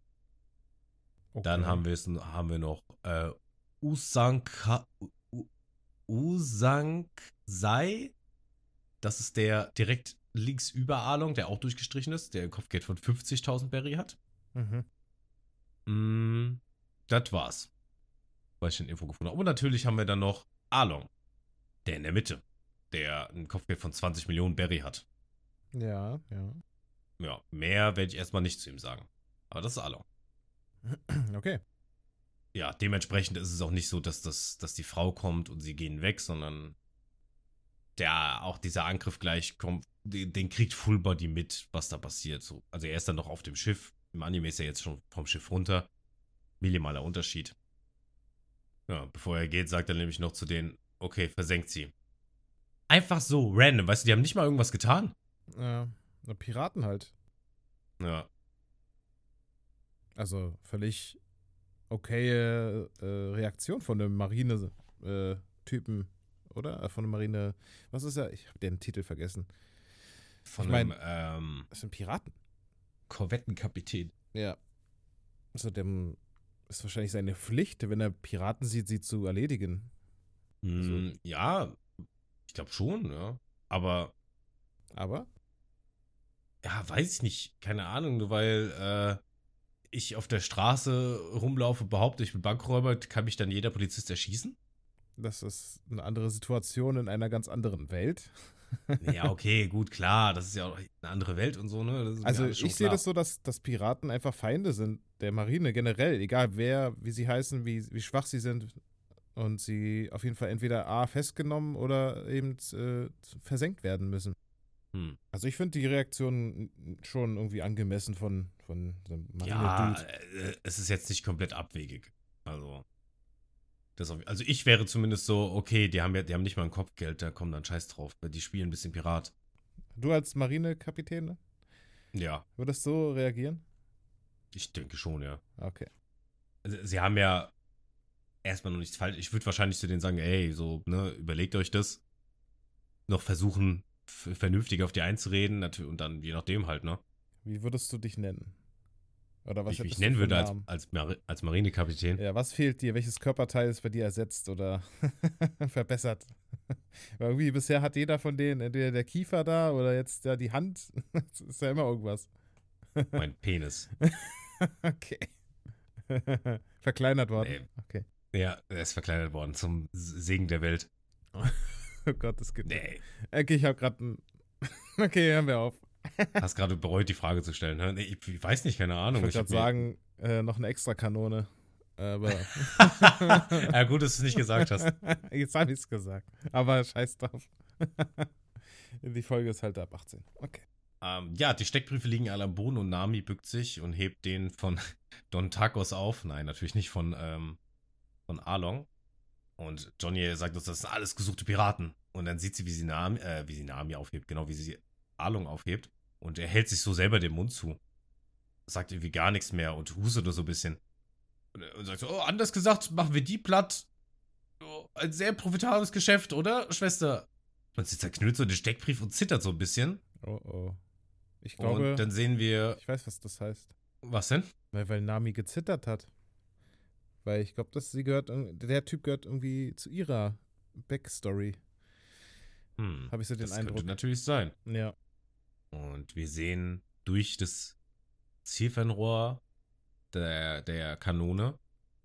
Okay. Dann haben, wir haben wir noch äh, Usanka, U- Usanksei. Das ist der direkt links über Arlong, der auch durchgestrichen ist, der ein Kopfgeld von 50.000 Berry hat. Mhm. Mm, das war's. Was ich in Info gefunden habe. Und natürlich haben wir dann noch Arlong, der in der Mitte, der ein Kopfgeld von 20 Millionen Berry hat. Ja, ja. Ja, mehr werde ich erstmal nicht zu ihm sagen. Aber das ist Arlong. Okay. Ja, dementsprechend ist es auch nicht so, dass, das, dass die Frau kommt und sie gehen weg, sondern der, auch dieser Angriff gleich kommt, den, den kriegt Fullbody mit, was da passiert. So. Also er ist dann noch auf dem Schiff. Im Anime ist er jetzt schon vom Schiff runter. Minimaler Unterschied. Ja, bevor er geht, sagt er nämlich noch zu denen, okay, versenkt sie. Einfach so, random, weißt du, die haben nicht mal irgendwas getan. Ja, Piraten halt. Ja, Also völlig okaye äh, Reaktion von einem Marine-Typen, oder? Äh, Von einem Marine. Was ist er? Ich habe den Titel vergessen. von Ich mein- einem ähm, Das sind Piraten. Korvettenkapitän. Ja. Also dem ist wahrscheinlich seine Pflicht, wenn er Piraten sieht, sie zu erledigen. Hm, ja, ich glaube schon, ja. Aber Aber Ja, weiß ich nicht. Keine Ahnung, nur weil äh, ich auf der Straße rumlaufe, behaupte, ich bin Bankräuber, kann mich dann jeder Polizist erschießen? Das ist eine andere Situation in einer ganz anderen Welt. Ja, okay, gut, klar, das ist ja auch eine andere Welt und so, ne? Also ich sehe das so, dass, dass Piraten einfach Feinde sind der Marine generell, egal wer, wie sie heißen, wie, wie schwach sie sind und sie auf jeden Fall entweder A festgenommen oder eben äh, versenkt werden müssen. Hm. Also ich finde die Reaktion schon irgendwie angemessen von, von so einem Ja, äh, es ist jetzt nicht komplett abwegig. Also, das also ich wäre zumindest so, okay, die haben ja, die haben nicht mal ein Kopfgeld, da kommt dann Scheiß drauf. Die spielen ein bisschen Pirat. Du als Marinekapitän, ne? Ja, würdest so reagieren? ich denke schon, ja. Okay. Also, sie haben ja erstmal noch nichts falsch. Ich würde wahrscheinlich zu denen sagen, ey, so, ne, überlegt euch das. Noch versuchen, vernünftig auf die einzureden, natürlich, und dann je nachdem halt, ne? Wie würdest du dich nennen? Oder was ich mich nennen würde als, als, Mari als Marinekapitän. Ja, was fehlt dir? Welches Körperteil ist bei dir ersetzt oder verbessert? Weil irgendwie bisher hat jeder von denen entweder der Kiefer da oder jetzt ja die Hand. Das ist ja immer irgendwas. Mein Penis. Okay. Verkleinert worden. Nee. Okay. Ja, er ist verkleinert worden zum Segen der Welt. Oh Gott, das geht. Nee. Okay, ich habe gerade ein. Okay, hören wir auf. Hast gerade bereut, die Frage zu stellen. ne? Ich, ich weiß nicht, keine Ich Ahnung. wollte hab gerade sagen, äh, noch eine extra Kanone. Aber ja, gut, dass du es nicht gesagt hast. jetzt habe ich es gesagt. Aber scheiß drauf. Die Folge ist halt ab 18. Okay. Ähm, ja, die Steckbriefe liegen alle am Boden und Nami bückt sich und hebt den von Don Tacos auf. Nein, natürlich nicht von, ähm, von Arlong. Und Johnny sagt uns, das sind alles gesuchte Piraten. Und dann sieht sie, wie sie Nami, äh, wie sie Nami aufhebt, genau wie sie Arlong aufhebt. Und er hält sich so selber den Mund zu. Sagt irgendwie gar nichts mehr und hustet nur so ein bisschen. Und, und sagt so, oh, anders gesagt, machen wir die platt. Oh, ein sehr profitables Geschäft, oder, Schwester? Und sie zerknüllt so den Steckbrief und zittert so ein bisschen. Oh oh. Ich glaube, und dann sehen wir. ich weiß, was das heißt. Was denn? Weil, weil Nami gezittert hat. Weil ich glaube, dass sie gehört, der Typ gehört irgendwie zu ihrer Backstory. Hm, Habe ich so den das Eindruck. könnte natürlich sein. Ja. Und wir sehen durch das Zielfernrohr der, der Kanone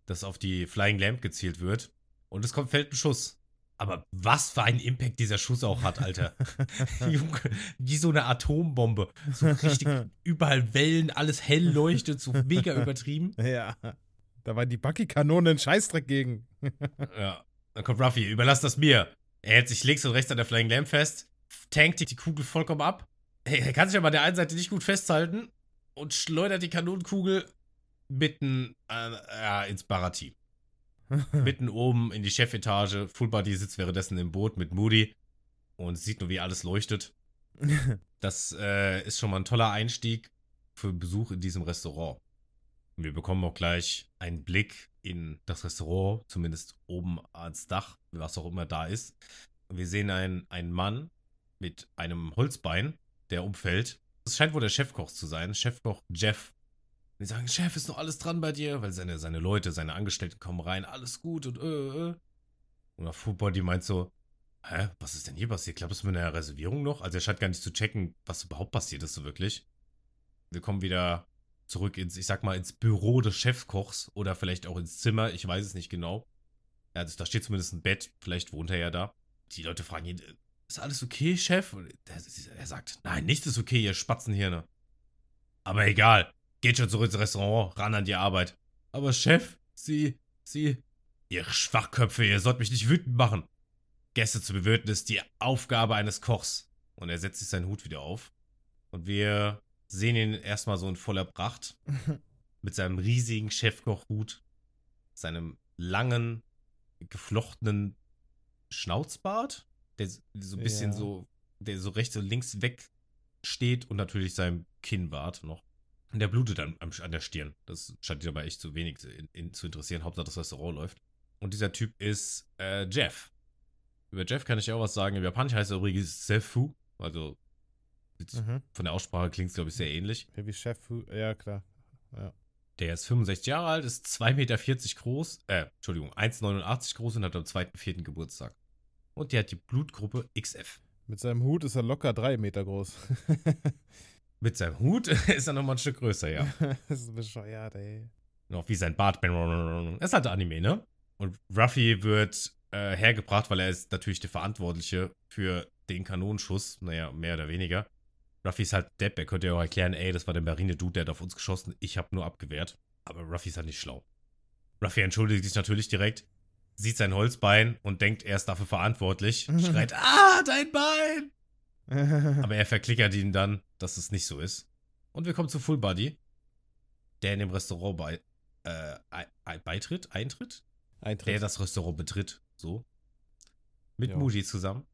dass auf die Flying Lamp gezielt wird. Und es kommt, fällt ein Schuss. Aber was für einen Impact dieser Schuss auch hat, Alter. Junge, wie so eine Atombombe. So richtig überall Wellen, alles hell leuchtet, so mega übertrieben. Ja. Da war die Bucky-Kanone ein Scheißdreck gegen. Ja. Dann kommt Ruffy, überlass das mir. Er hält sich links und rechts an der Flying Lamp fest, tankt die Kugel vollkommen ab. Er kann sich aber an der einen Seite nicht gut festhalten und schleudert die Kanonenkugel mitten äh, ins Barati. mitten oben in die Chefetage. Full Body sitzt währenddessen im Boot mit Moody und sieht nur, wie alles leuchtet. Das äh, ist schon mal ein toller Einstieg für Besuch in diesem Restaurant. Wir bekommen auch gleich einen Blick in das Restaurant, zumindest oben ans Dach, was auch immer da ist. Wir sehen einen, einen Mann mit einem Holzbein, der umfällt. Es scheint wohl der Chefkoch zu sein, Chefkoch Jeff. Die sagen, Chef, ist noch alles dran bei dir? Weil seine, seine Leute, seine Angestellten kommen rein, alles gut und äh, äh. Und der Foodbody meint so, hä, was ist denn hier passiert? Klappt es mit einer Reservierung noch? Also er scheint gar nicht zu checken, was überhaupt passiert ist so wirklich. Wir kommen wieder zurück ins, ich sag mal, ins Büro des Chefkochs oder vielleicht auch ins Zimmer, ich weiß es nicht genau. Also da steht zumindest ein Bett, vielleicht wohnt er ja da. Die Leute fragen ihn, ist alles okay, Chef? Und er, sagt, nein, nichts ist okay, ihr Spatzenhirne. Aber egal, geht schon zurück ins Restaurant, ran an die Arbeit. Aber Chef, Sie, Sie, ihr Schwachköpfe, ihr sollt mich nicht wütend machen. Gäste zu bewirten ist die Aufgabe eines Kochs. Und er setzt sich seinen Hut wieder auf. Und wir sehen ihn erstmal so in voller Pracht. mit seinem riesigen Chefkochhut, seinem langen, geflochtenen Schnauzbart, der so ein bisschen Ja. so, der so rechts und links weg steht und natürlich seinem Kinnbart noch. Und der blutet an, an der Stirn. Das scheint ihn aber echt zu wenig zu, in, in, zu interessieren. Hauptsache das Restaurant läuft. Und dieser Typ ist äh, Jeff. Über Jeff kann ich auch was sagen. Im Japanisch heißt er übrigens Sefu. Also Mhm. von der Aussprache klingt es, glaube ich, sehr ähnlich. Ja, wie Chef, ja klar. Der ist 65 Jahre alt, ist 2,40 Meter groß, äh, Entschuldigung, 1,89 groß und hat am 2.4. Geburtstag. Und der hat die Blutgruppe XF. Mit seinem Hut ist er locker drei Meter groß. Mit seinem Hut ist er nochmal ein Stück größer, ja. das ist bescheuert, ey. Noch wie sein Bart. Ist halt Anime, ne? Und Ruffy wird äh, hergebracht, weil er ist natürlich der Verantwortliche für den Kanonenschuss. Naja, mehr oder weniger. Ruffy ist halt Depp. Er könnte ja auch erklären, ey, das war der Marine-Dude, der hat auf uns geschossen. Ich habe nur abgewehrt. Aber Ruffy ist halt nicht schlau. Ruffy entschuldigt sich natürlich direkt, sieht sein Holzbein und denkt, er ist dafür verantwortlich. Schreit, ah, dein Bein! Aber er verklickert ihn dann, dass es nicht so ist. Und wir kommen zu Full Body, der in dem Restaurant bei, äh, ei- ei- beitritt, eintritt, der Eintritt. das Restaurant betritt, so. Mit Ja. Moody zusammen.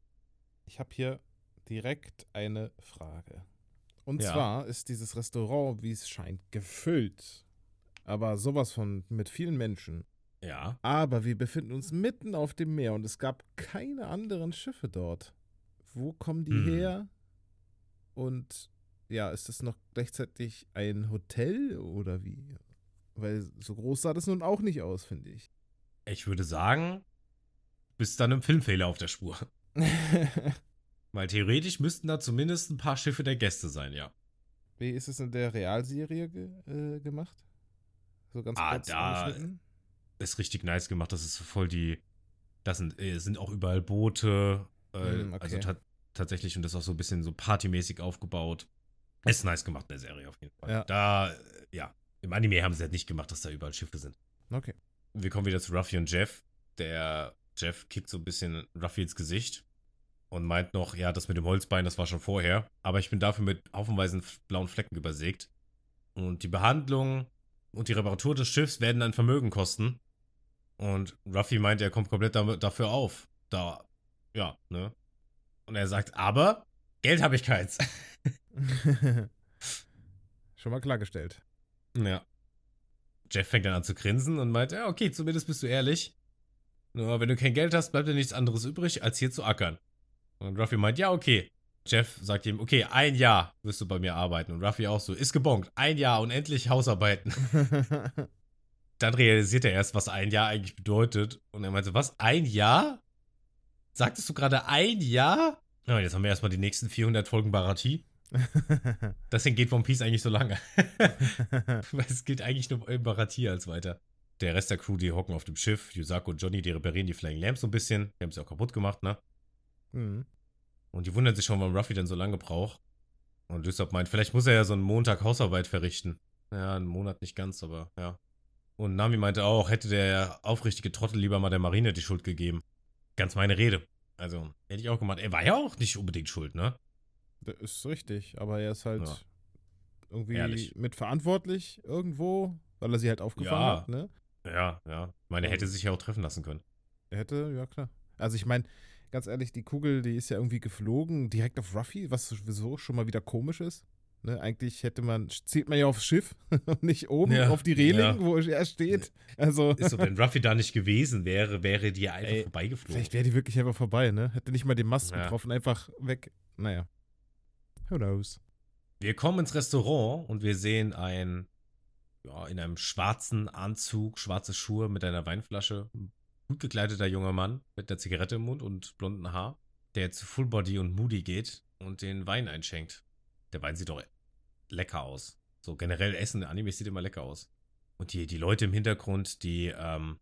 Ich habe hier direkt eine Frage. Und Ja. zwar ist dieses Restaurant, wie es scheint, gefüllt. Aber sowas von mit vielen Menschen. Ja. Aber wir befinden uns mitten auf dem Meer und es gab keine anderen Schiffe dort. Wo kommen die Hm. her? Und ja, ist das noch gleichzeitig ein Hotel oder wie? Weil so groß sah das nun auch nicht aus, finde ich. Ich würde sagen, bist dann einem Filmfehler auf der Spur. Weil theoretisch müssten da zumindest ein paar Schiffe der Gäste sein, ja. wie ist es in der Realserie ge äh, gemacht? So ganz Ah, kurz da-? Ist richtig nice gemacht. Das ist voll die. Das sind, äh, sind auch überall Boote. Äh, Hm, okay. Also ta tatsächlich und das ist auch so ein bisschen so partymäßig aufgebaut. Ist nice gemacht in der Serie auf jeden Fall. Ja. Da, äh, ja. Im Anime haben sie halt nicht gemacht, dass da überall Schiffe sind. Okay. Wir kommen wieder zu Ruffy und Jeff. Der Jeff kickt so ein bisschen Ruffy ins Gesicht und meint noch, ja, das mit dem Holzbein, das war schon vorher. Aber ich bin dafür mit haufenweise blauen Flecken übersägt. Und die Behandlung und die Reparatur des Schiffs werden dann Vermögen kosten. Und Ruffy meint, er kommt komplett dafür auf. Da, ja, ne? Und er sagt, aber Geld habe ich keins. Schon mal klargestellt. Ja. Jeff fängt dann an zu grinsen und meint, ja, okay, zumindest bist du ehrlich. Nur wenn du kein Geld hast, bleibt dir nichts anderes übrig, als hier zu ackern. Und Ruffy meint, ja, okay. Jeff sagt ihm, okay, ein Jahr wirst du bei mir arbeiten. Und Ruffy auch so, ist gebongt. Ein Jahr und endlich Hausarbeiten. Dann realisiert er erst, was ein Jahr eigentlich bedeutet. Und er meinte, was, ein Jahr? Sagtest du gerade ein Jahr? Ja, jetzt haben wir erstmal die nächsten 400 Folgen Barati. Deswegen geht One Piece eigentlich so lange. Weil es geht eigentlich nur im Barati als weiter. der Rest der Crew, die hocken auf dem Schiff. Yusako und Johnny, die reparieren die Flying Lamps so ein bisschen. Die haben sie auch kaputt gemacht, ne? Mhm. Und die wundern sich schon, warum Ruffy denn so lange braucht. Und Lysop meint, vielleicht muss er ja so einen Montag Hausarbeit verrichten. Ja, einen Monat nicht ganz, aber ja. Und Nami meinte auch, hätte der aufrichtige Trottel lieber mal der Marine die Schuld gegeben. Ganz meine Rede. Also, hätte ich auch gemacht. Er war ja auch nicht unbedingt schuld, ne? Das ist richtig, aber er ist halt Ja. irgendwie Ehrlich. mitverantwortlich irgendwo, weil er sie halt aufgefangen Ja. hat, ne? Ja, ja. Ich meine, er hätte sich ja auch treffen lassen können. Er hätte, ja klar. Also ich meine, ganz ehrlich, die Kugel, die ist ja irgendwie geflogen, direkt auf Ruffy, was sowieso schon mal wieder komisch ist. Ne? Eigentlich hätte man, zielt man ja aufs Schiff und nicht oben Ja, auf die Reling, ja. wo er steht. Also, Ist so, wenn Ruffy da nicht gewesen wäre, wäre die einfach Ey, vorbeigeflogen. vielleicht wäre die wirklich einfach vorbei, ne? Hätte nicht mal den Mast Ja. getroffen, einfach weg. Naja. Who knows? Wir kommen ins Restaurant und wir sehen ein, ja, in einem schwarzen Anzug, schwarze Schuhe mit einer Weinflasche, ein gut gekleideter junger Mann mit einer Zigarette im Mund und blonden Haar, der zu Fullbody und Moody geht und den Wein einschenkt. Der Wein sieht doch lecker aus. So generell Essen, Anime sieht immer lecker aus. Und die, die Leute im Hintergrund, die, ähm,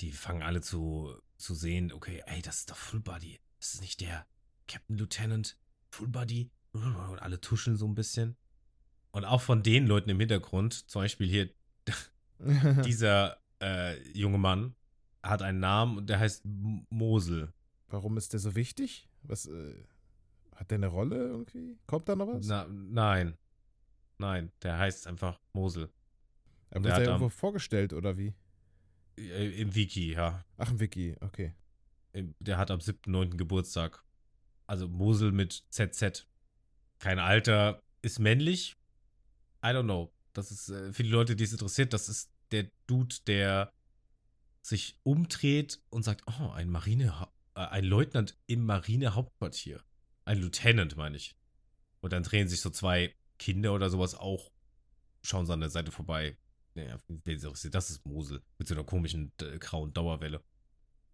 die fangen alle zu, zu sehen, okay, ey, das ist doch Fullbody. Das ist nicht der Captain Lieutenant Fullbody. Und alle tuscheln so ein bisschen. Und auch von den Leuten im Hintergrund, zum Beispiel hier dieser äh, junge Mann, hat einen Namen und der heißt Mosel. Warum ist der so wichtig? Was, äh, hat der eine Rolle irgendwie? Kommt da noch was? Na, nein. Nein, der heißt einfach Mosel. er der wird am- irgendwo vorgestellt, oder wie? Äh, Im Wiki, ja. Ach, ein Wiki, okay. Im- Der hat am 7.9. Geburtstag. Also Mosel mit ZZ. Kein Alter, ist männlich. I don't know. Das ist äh, für die Leute, die es interessiert, das ist der Dude, der sich umdreht und sagt, oh, ein Marine, äh, ein Leutnant im Marinehauptquartier. Ein Lieutenant, meine ich. Und dann drehen sich so zwei Kinder oder sowas auch, schauen sie an der Seite vorbei. Naja, das ist Mosel. Mit so einer komischen äh, grauen Dauerwelle.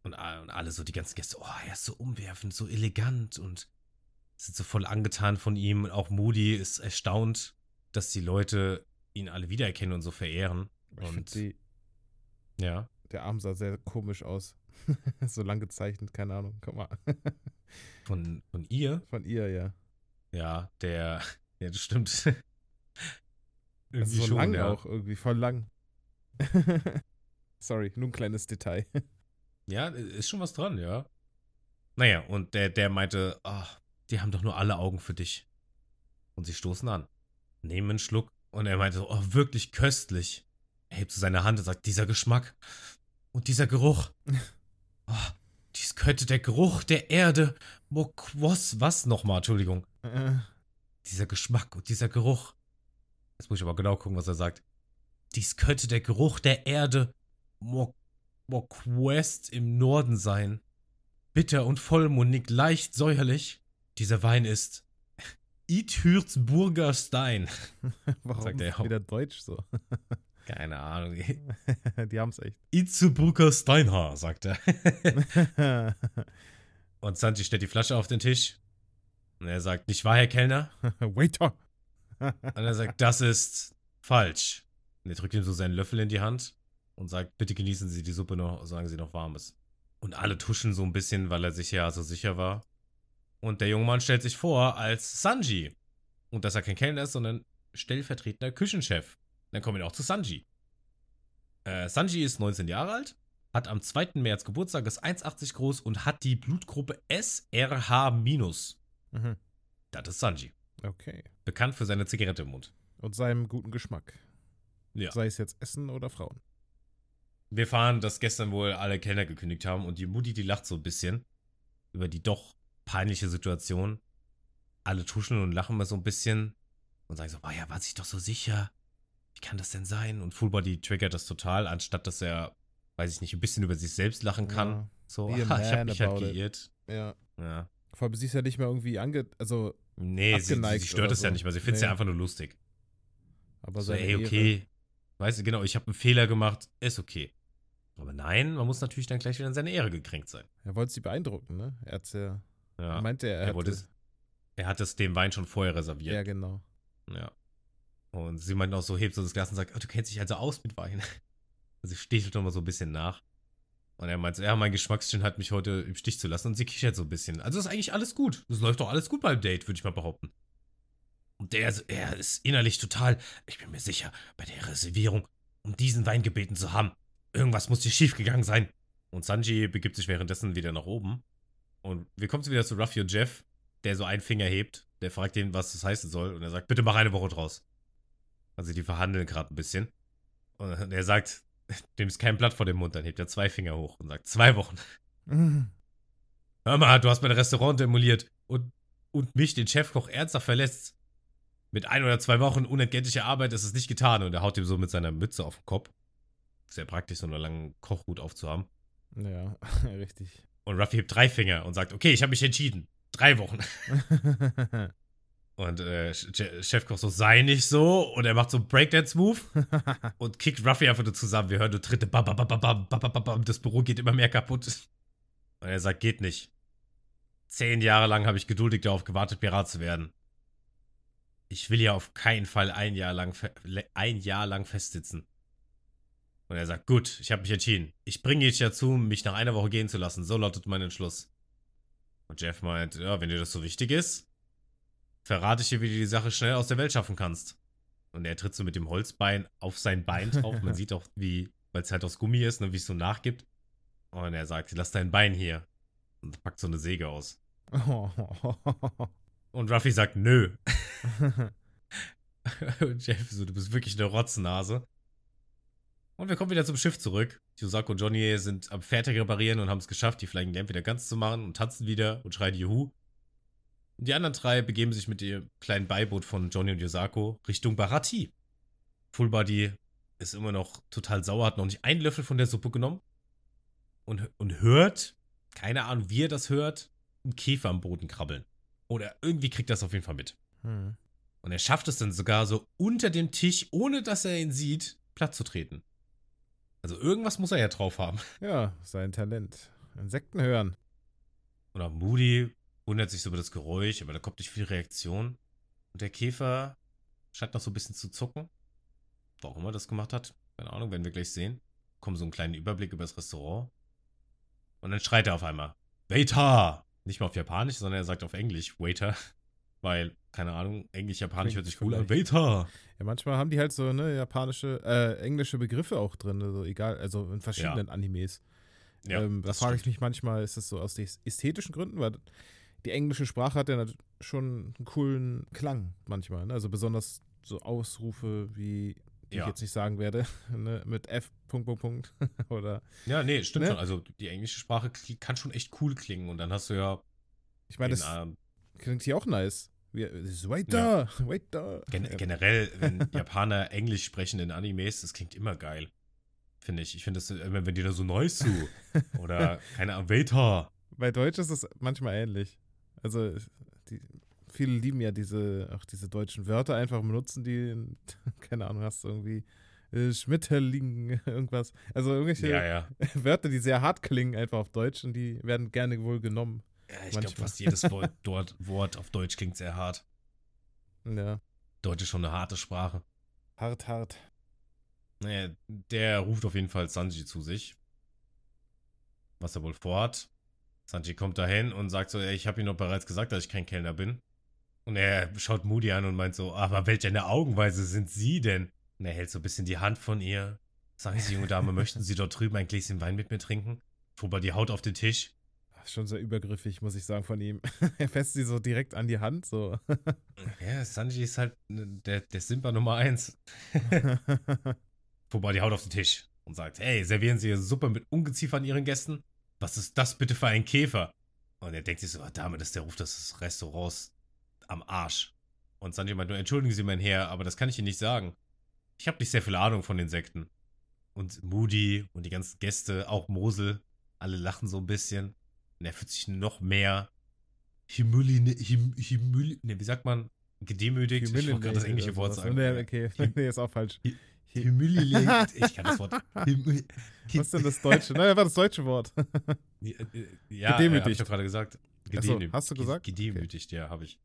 Und, und alle so, die ganzen Gäste, oh, er ist so umwerfend, so elegant und sind so voll angetan von ihm. Und auch Moody ist erstaunt, dass die Leute ihn alle wiedererkennen und so verehren. Ich Und die- ja, der Arm sah sehr komisch aus. so lang gezeichnet, keine Ahnung. Guck mal. von, von ihr, Von ihr, ja. ja, der, ja, das stimmt. Also Irgendwie so lang ja. auch, irgendwie voll lang. Sorry, nur ein kleines Detail. Ja, ist schon was dran, ja. Naja, und der, der meinte, ach, die haben doch nur alle Augen für dich. Und sie stoßen an. Nehmen einen Schluck und er meinte, oh, wirklich köstlich. Er hebt so seine Hand und sagt, dieser Geschmack und dieser Geruch. Oh, dies könnte der Geruch der Erde. Mokwos, was nochmal, Entschuldigung. Dieser Geschmack und dieser Geruch. Jetzt muss ich aber genau gucken, was er sagt. Dies könnte der Geruch der Erde Mok Mokwest im Norden sein. Bitter und vollmundig, leicht säuerlich. Dieser Wein ist Ithürzburger Stein. Warum Sagt er wieder Deutsch so? Keine Ahnung. Die haben es echt. Itzeburger Steinhaar, sagt er. Und Santi stellt die Flasche auf den Tisch. Und er sagt, nicht wahr, Herr Kellner? Waiter! Und er sagt, das ist falsch. Und er drückt ihm so seinen Löffel in die Hand und sagt, bitte genießen Sie die Suppe noch, solange sie noch warm ist. Und alle tuschen so ein bisschen, weil er sich ja so sicher war. Und der junge Mann stellt sich vor als Sanji. Und dass er kein Kellner ist, sondern stellvertretender Küchenchef. Dann kommen wir auch zu Sanji. Äh, Sanji ist 19 Jahre alt, hat am 2. März Geburtstag, ist 1,80 groß und hat die Blutgruppe SRH-. Mhm. Das ist Sanji. Okay. Bekannt für seine Zigarette im Mund. Und seinem guten Geschmack. Ja. Sei es jetzt Essen oder Frauen. Wir fahren, dass gestern wohl alle Kellner gekündigt haben und die Mutti, die lacht so ein bisschen über die doch peinliche Situation. Alle tuschen und lachen mal so ein bisschen und sagen so, oh ja, war sich doch so sicher. Wie kann das denn sein? Und Fullbody triggert das total, anstatt dass er, weiß ich nicht, ein bisschen über sich selbst lachen kann. Ja. So, ah, ich hab man mich halt geirrt. Ja. Ja. Vor allem, sie ist ja nicht mehr irgendwie ange... Also, Nee, sie, sie stört es ja so. nicht, weil sie findet es Nee. ja einfach nur lustig. aber So, ey, Ehre- okay. Weißt du, genau, ich habe einen Fehler gemacht, ist okay. Aber nein, man muss natürlich dann gleich wieder in seine Ehre gekränkt sein. Er wollte sie beeindrucken, ne? Er hat's ja... Ja. Meinte er, er, Er, wollte, er hat es dem Wein schon vorher Ja, reserviert. genau. Ja. Und sie meint auch so, hebt so das Glas und sagt, oh, du kennst dich also aus mit Wein. Also sie stichelt nochmal so ein bisschen nach. Und er meint so, ja, mein Geschmackssinn hat mich heute im Stich zu lassen. Und sie kichert so ein bisschen. Also ist eigentlich alles gut. Es läuft doch alles gut beim Date, würde ich mal behaupten. Und der, er ist innerlich total, ich bin mir sicher, bei der Reservierung, um diesen Wein gebeten zu haben. Irgendwas muss hier schiefgegangen sein. Und Sanji begibt sich währenddessen wieder nach oben. Und wir kommen wieder zu Ruffy und Jeff, der so einen Finger hebt. Der fragt ihn, was das heißen soll. Und er sagt, bitte mach eine Woche draus. Also die verhandeln gerade ein bisschen. Und er sagt, dem ist kein Blatt vor dem Mund. Dann hebt er zwei Finger hoch und sagt, zwei Wochen. Mhm. Hör mal, du hast mein Restaurant demoliert und, und mich, den Chefkoch, ernsthaft verletzt. Mit ein oder zwei Wochen unentgeltlicher Arbeit ist es nicht getan. Und er haut ihm so mit seiner Mütze auf den Kopf. Sehr praktisch, so einen langen Kochhut aufzuhaben. Ja, richtig. Und Ruffy hebt drei Finger und sagt, okay, ich habe mich entschieden. Drei Wochen. Und äh, Ch- Chefkoch so, sei nicht so. Und er macht so einen Breakdance-Move und kickt Ruffy einfach nur zusammen. Wir hören nur Tritte. Bam, bam, bam, bam, bam, bam, bam. Das Büro geht immer mehr kaputt. Und er sagt, geht nicht. Zehn Jahre lang habe ich geduldig darauf gewartet, Pirat zu werden. Ich will ja auf keinen Fall ein Jahr lang, ein Jahr lang festsitzen. Und er sagt, gut, ich habe mich entschieden. Ich bringe dich dazu, mich nach einer Woche gehen zu lassen. So lautet mein Entschluss. Und Jeff meint, ja, wenn dir das so wichtig ist, verrate ich dir, wie du die Sache schnell aus der Welt schaffen kannst. Und er tritt so mit dem Holzbein auf sein Bein drauf. Man sieht auch, wie, weil es halt aus Gummi ist, ne, wie es so nachgibt. Und er sagt, lass dein Bein hier. Und packt so eine Säge aus. Und Ruffy sagt, nö. Und Jeff so, du bist wirklich eine Rotznase. Und wir kommen wieder zum Schiff zurück. Yusako und Johnny sind am Fertig reparieren und haben es geschafft, die Flying Lamp wieder ganz zu machen und tanzen wieder und schreien Juhu. Und die anderen drei begeben sich mit dem kleinen Beiboot von Johnny und Yusako Richtung Barati. Fullbody ist immer noch total sauer, hat noch nicht einen Löffel von der Suppe genommen. Und, und hört, keine Ahnung, wie er das hört, einen Käfer am Boden krabbeln. Oder irgendwie kriegt er das auf jeden Fall mit. Hm. Und er schafft es dann sogar so unter dem Tisch, ohne dass er ihn sieht, platt zu treten. Also irgendwas muss er ja drauf haben. Ja, sein Talent. Insekten hören. Auch Moody wundert sich so über das Geräusch, aber da kommt nicht viel Reaktion. Und der Käfer scheint noch so ein bisschen zu zucken. Warum er das gemacht hat, keine Ahnung, werden wir gleich sehen. Kommen so einen kleinen Überblick über das Restaurant. Und dann schreit er auf einmal: Waiter! Nicht mal auf Japanisch, sondern er sagt auf Englisch Waiter. Weil, keine Ahnung, Englisch-Japanisch hört Klingt sich cool an. Waiter! Ja, manchmal haben die halt so, ne, japanische, äh, englische Begriffe auch drin, also egal, also in verschiedenen Animes. Ja, ähm, da frage ich mich manchmal, ist das so aus den ästhetischen Gründen, weil die englische Sprache hat ja schon einen coolen Klang manchmal, ne? also besonders so Ausrufe wie, die Ja. ich jetzt nicht sagen werde, ne? mit F, Punkt, Punkt, Punkt, oder, Ja, nee, stimmt Ne? schon. Also die englische Sprache kann schon echt cool klingen. Und dann hast du ja ich meine, das ähm, klingt hier auch nice. Das ist Waiter, Waiter. gen Ja. generell, wenn Japaner Englisch sprechen in Animes, das klingt immer geil. Finde ich. Ich finde das immer, wenn die da so nice zu oder keine Ahnung, Waiter. Bei Deutsch ist es manchmal ähnlich. Also die, viele lieben ja diese, auch diese deutschen Wörter einfach benutzen, die, keine Ahnung, hast du irgendwie äh, Schmetterling, irgendwas. Also irgendwelche Ja, ja. Wörter, die sehr hart klingen, einfach auf Deutsch und die werden gerne wohl genommen. ja ich glaube, fast jedes Wort, dort, Wort auf Deutsch klingt sehr hart. Ja. Deutsch ist schon eine harte Sprache. Hart, hart. Naja, der ruft auf jeden Fall Sanji zu sich. Was er wohl vorhat. Sanji kommt dahin und sagt so, "Ey, ich habe ihm doch bereits gesagt, dass ich kein Kellner bin. Und er schaut Moody an und meint so, aber welche eine Augenweise sind Sie denn? Und er hält so ein bisschen die Hand von ihr. Sagen Sie, junge Dame, möchten Sie dort drüben ein Gläschen Wein mit mir trinken? Fuhr die Haut auf den Tisch. Schon sehr übergriffig, muss ich sagen, von ihm. er fässt sie so direkt an die Hand, so. Ja, Sanji ist halt ne, der, der Simba Nummer eins. Fuhr die Haut auf den Tisch und sagt, hey, servieren Sie Suppe mit Ungeziefern Ihren Gästen? Was ist das bitte für ein Käfer? Und er denkt sich so, damit ist der Ruf des Restaurants am Arsch. Und Sanji meint nur, entschuldigen Sie, mein Herr, aber das kann ich Ihnen nicht sagen. Ich habe nicht sehr viel Ahnung von Insekten. Und Moody und die ganzen Gäste, auch Mosel, alle lachen so ein bisschen. Und er fühlt sich noch mehr Himüli, him, ne, wie sagt man? Gedemütigt. ich wollte gerade das englische Wort sagen. Nee, okay. Nee, ist auch falsch. Himüli, ich kann das Wort. Himü- Was ist denn das Deutsche? Nein, war das deutsche Wort. Ja, äh, Gedemütigt. habe ich doch gerade gesagt. Ach so, hast du ge- gesagt? Gedemütigt, ja, habe ich.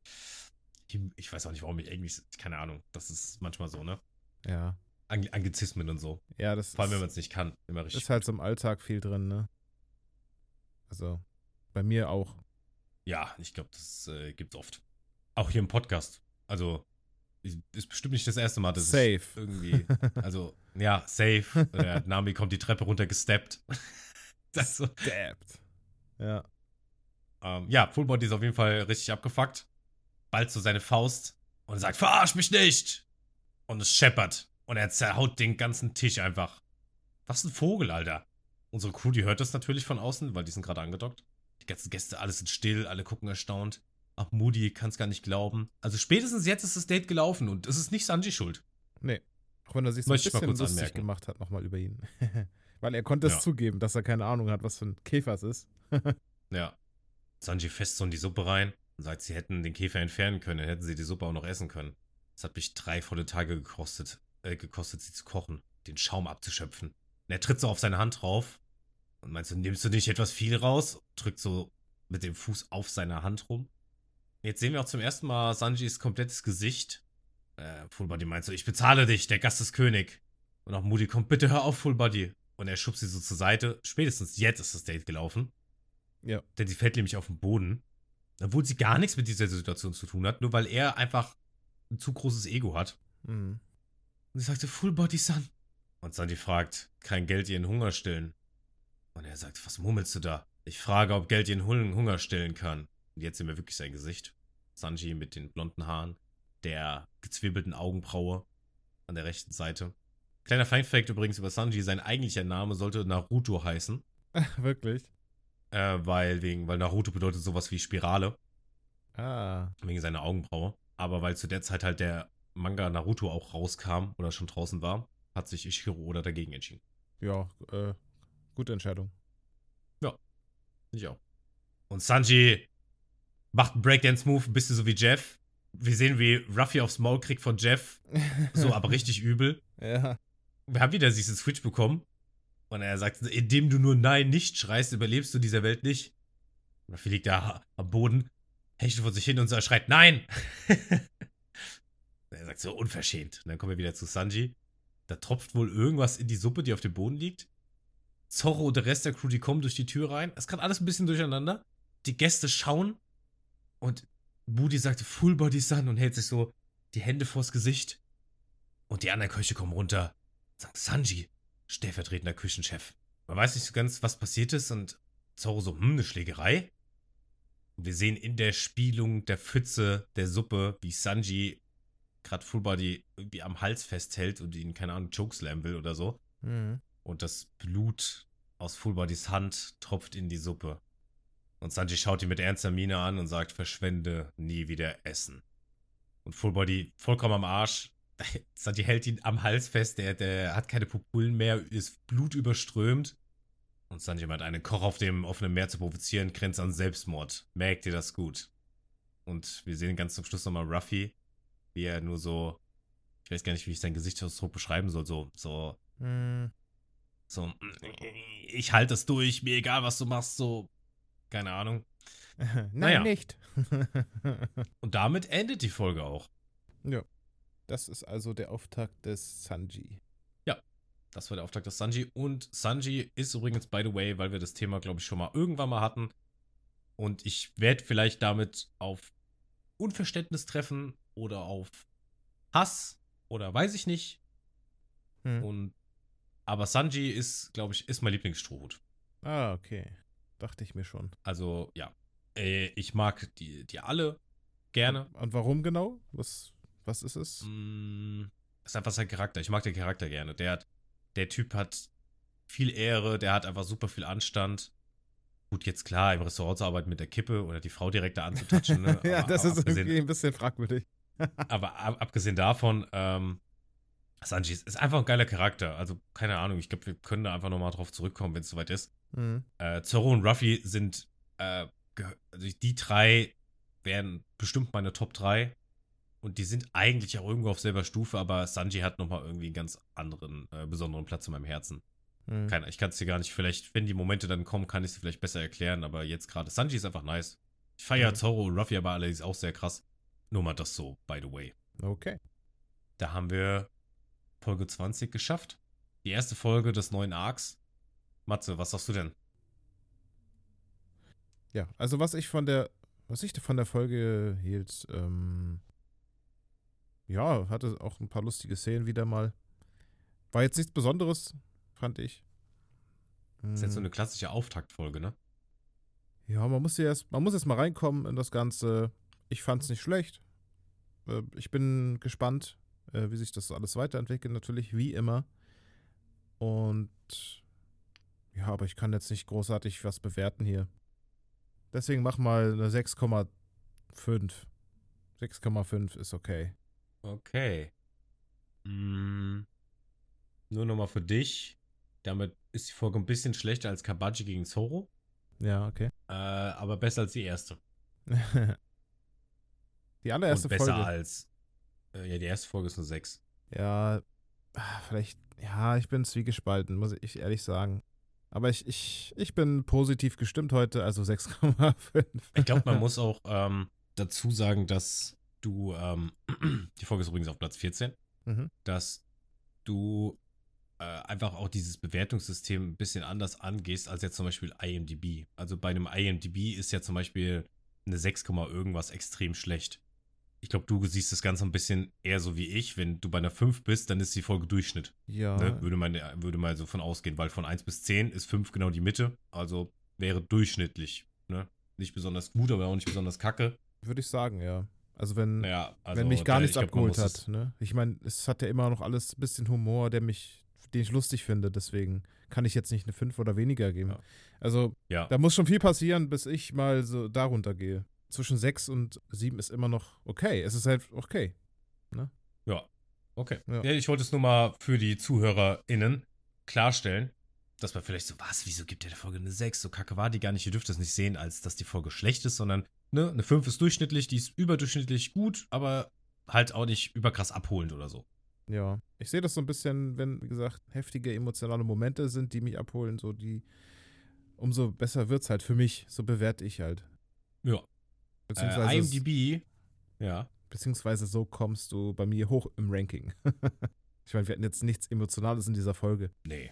Ich weiß auch nicht, warum ich Englisch, keine Ahnung. Das ist manchmal so, ne? Ja. Ang Anglizismen und so. Ja, das Vor allem, wenn man es nicht kann. Immer richtig. ist halt so im Alltag viel drin, ne? Also, bei mir auch. Ja, ich glaube, das äh, gibt's oft. Auch hier im Podcast. Also, ist bestimmt nicht das erste Mal, dass Safe. ich irgendwie, also, ja, safe. Der Nami kommt die Treppe runter gesteppt. das so. Dabbed. Ja. Ähm, ja, Fullbody ist auf jeden Fall richtig abgefuckt. Bald so seine Faust und sagt, verarsch mich nicht! Und es scheppert. Und er zerhaut den ganzen Tisch einfach. Was ein Vogel, Alter. Unsere Crew, die hört das natürlich von außen, weil die sind gerade angedockt. Die ganzen Gäste, alle sind still, alle gucken erstaunt. Ach, Moody kann es gar nicht glauben. Also spätestens jetzt ist das Date gelaufen und es ist nicht Sanji schuld. Nee. Auch wenn er sich so ein Möchte mal bisschen lustig anmerken. gemacht hat, nochmal über ihn. Weil er konnte es Ja. zugeben, dass er keine Ahnung hat, was für ein Käfer es ist. Ja. Sanji fest so in die Suppe rein und sagt, sie hätten den Käfer entfernen können, dann hätten sie die Suppe auch noch essen können. Es hat mich drei volle Tage gekostet, äh, gekostet, sie zu kochen, den Schaum abzuschöpfen. Und er tritt so auf seine Hand drauf und meint so, nimmst du nicht etwas viel raus? Drückt so mit dem Fuß auf seine Hand rum. Jetzt sehen wir auch zum ersten Mal Sanjis komplettes Gesicht. Äh, Fullbody meint so, ich bezahle dich, der Gast ist König. Und auch Moody kommt, bitte hör auf, Fullbody. Und er schubst sie so zur Seite. Spätestens jetzt ist das Date gelaufen. Ja. Denn sie fällt nämlich auf den Boden. Obwohl sie gar nichts mit dieser Situation zu tun hat, nur weil er einfach ein zu großes Ego hat. Mhm. Und sie sagte, Full Body Son. Und Sandy fragt, kann Geld ihren Hunger stillen? Und er sagt, was murmelst du da? Ich frage, ob Geld ihren Hung- Hunger stillen kann. Und jetzt sehen wir wirklich sein Gesicht. Sanji mit den blonden Haaren, der gezwirbelten Augenbraue an der rechten Seite. Kleiner Fun-Fact übrigens über Sanji, sein eigentlicher Name sollte Naruto heißen. Wirklich? Äh, weil, wegen, weil Naruto bedeutet sowas wie Spirale. Ah. wegen seiner Augenbraue. Aber weil zu der Zeit halt der Manga Naruto auch rauskam oder schon draußen war, hat sich Ishiro Oda dagegen entschieden. Ja, äh, gute Entscheidung. Ich auch. Und Sanji macht einen Breakdance-Move, ein bisschen so wie Jeff. Wir sehen, wie Ruffy aufs Maul kriegt von Jeff. So, aber richtig übel. ja. Wir haben wieder diesen Switch bekommen. Und er sagt, indem du nur Nein nicht schreist, überlebst du dieser Welt nicht. Ruffy liegt da am Boden, hechtet vor sich hin und so schreit Nein! er sagt so unverschämt. Und dann kommen wir wieder zu Sanji. Da tropft wohl irgendwas in die Suppe, die auf dem Boden liegt. Zorro und der Rest der Crew, die kommen durch die Tür rein. Es kann alles ein bisschen durcheinander. Die Gäste schauen. Und Moody sagt Full Body Sun und hält sich so die Hände vors Gesicht. Und die anderen Köche kommen runter. Sagt Sanji, stellvertretender Küchenchef. Man weiß nicht so ganz, was passiert ist. Und Zorro so, hm, eine Schlägerei? Und wir sehen in der Spielung der Pfütze, der Suppe, wie Sanji gerade Fullbody irgendwie am Hals festhält und ihn, keine Ahnung, chokeslam will oder so. Mhm. Und das Blut aus Fullbodys Hand tropft in die Suppe. Und Sanji schaut ihn mit ernster Miene an und sagt, verschwende nie wieder Essen. Und Fullbody vollkommen am Arsch. Sanji hält ihn am Hals fest, der, der hat keine Pupillen mehr, ist Blut überströmt. Und Sanji meint, einen Koch auf dem offenen Meer zu provozieren, grenzt an Selbstmord. Merkt ihr das gut? Und wir sehen ganz zum Schluss nochmal Ruffy, wie er nur so, ich weiß gar nicht, wie ich seinen Gesichtsausdruck beschreiben soll, so, so Mhm. so, ich halte es durch, mir egal, was du machst, so, keine Ahnung. Nein, Naja. nicht. Und damit endet die Folge auch. ja. Das ist also der Auftakt des Sanji. Das war der Auftakt des Sanji. Und Sanji ist übrigens, by the way, weil wir das Thema, glaube ich, schon mal irgendwann mal hatten. Und ich werde vielleicht damit auf Unverständnis treffen oder auf Hass oder weiß ich nicht. Hm. Und aber Sanji ist, glaube ich, ist mein Lieblingsstrohhut. Ah, okay. Dachte ich mir schon. Also, ja. Äh, ich mag die, die alle gerne. Und warum genau? Was, was ist es? Mm, ist einfach sein Charakter. Ich mag den Charakter gerne. Der hat, der Typ hat viel Ehre, der hat einfach super viel Anstand. Gut, jetzt klar, im Restaurant zu arbeiten mit der Kippe oder die Frau direkt da anzutatschen. Ne? ja, Aber- das aber ist abgesehen, irgendwie ein bisschen fragwürdig. Aber ab, abgesehen davon, ähm, Sanji ist, ist einfach ein geiler Charakter. Also, keine Ahnung, ich glaube, wir können da einfach nochmal drauf zurückkommen, wenn es soweit ist. Mhm. Äh, Zorro und Ruffy sind, äh, also die drei wären bestimmt meine Top 3. Und die sind eigentlich auch irgendwo auf selber Stufe, aber Sanji hat nochmal irgendwie einen ganz anderen, äh, besonderen Platz in meinem Herzen. Mhm. Keine, ich kann es dir gar nicht, vielleicht, wenn die Momente dann kommen, kann ich es vielleicht besser erklären, aber jetzt gerade, Sanji ist einfach nice. Ich feiere Mhm. Zorro und Ruffy aber allerdings auch sehr krass. Nur mal das so, by the way. Okay. Da haben wir Folge 20 geschafft. Die erste Folge des neuen Arcs. Matze, was sagst du denn? Ja, also was ich von der, was ich von der Folge hielt, ähm, ja, hatte auch ein paar lustige Szenen wieder mal. War jetzt nichts Besonderes, fand ich. Das ist jetzt so Hm. eine klassische Auftaktfolge, ne? Ja, man muss ja erst, man muss erst mal reinkommen in das Ganze. Ich fand's nicht schlecht. Äh, Ich bin gespannt, äh, wie sich das alles weiterentwickelt, natürlich, wie immer. Und ja, aber ich kann jetzt nicht großartig was bewerten hier. Deswegen mach mal eine 6,5. 6,5 ist okay. Okay. Mm, nur nochmal für dich. Damit ist die Folge ein bisschen schlechter als Kabaji gegen Zoro. Ja, okay. Äh, aber besser als die erste. die allererste Und besser Folge. als. Äh, ja, die erste Folge ist eine 6. Ja, ah, vielleicht, ja, ich bin zwiegespalten, muss ich ehrlich sagen. Aber ich, ich, ich bin positiv gestimmt heute, also 6,5. Ich glaube, man muss auch ähm, dazu sagen, dass du. Ähm, die Folge ist übrigens auf Platz 14. Mhm. Dass du äh, einfach auch dieses Bewertungssystem ein bisschen anders angehst als jetzt zum Beispiel IMDb. Also bei einem IMDb ist ja zum Beispiel eine 6, irgendwas extrem schlecht. Ich glaube, du siehst das Ganze ein bisschen eher so wie ich. Wenn du bei einer 5 bist, dann ist die Folge Durchschnitt. Ja, Ne? Würde, man, würde man so von ausgehen, weil von 1 bis 10 ist 5 genau die Mitte. Also wäre durchschnittlich. Ne? Nicht besonders gut, aber auch nicht besonders kacke. würde ich sagen, ja. Also wenn, Naja, also wenn mich gar nichts ich glaub, abgeholt hat. Ne? Ich meine, es hat ja immer noch alles ein bisschen Humor, der mich, den ich lustig finde. Deswegen kann ich jetzt nicht eine 5 oder weniger geben. Ja. Also Ja, da muss schon viel passieren, bis ich mal so darunter gehe. Zwischen 6 und 7 ist immer noch okay. Es ist halt okay. Ja, okay. Ja. Ich wollte es nur mal für die ZuhörerInnen klarstellen, dass man vielleicht so, was, wieso gibt der der Folge eine 6? So kacke war die gar nicht. Ihr dürft das nicht sehen, als dass die Folge schlecht ist, sondern ne, eine 5 ist durchschnittlich, die ist überdurchschnittlich gut, aber halt auch nicht überkrass abholend oder so. Ja. Ich sehe das so ein bisschen, wenn, wie gesagt, heftige emotionale Momente sind, die mich abholen, so die, umso besser wird es halt für mich. So bewerte ich halt. Ja. Beziehungsweise, Äh, IMDb, ja. beziehungsweise so kommst du bei mir hoch im Ranking. ich meine, wir hatten jetzt nichts Emotionales in dieser Folge. Nee.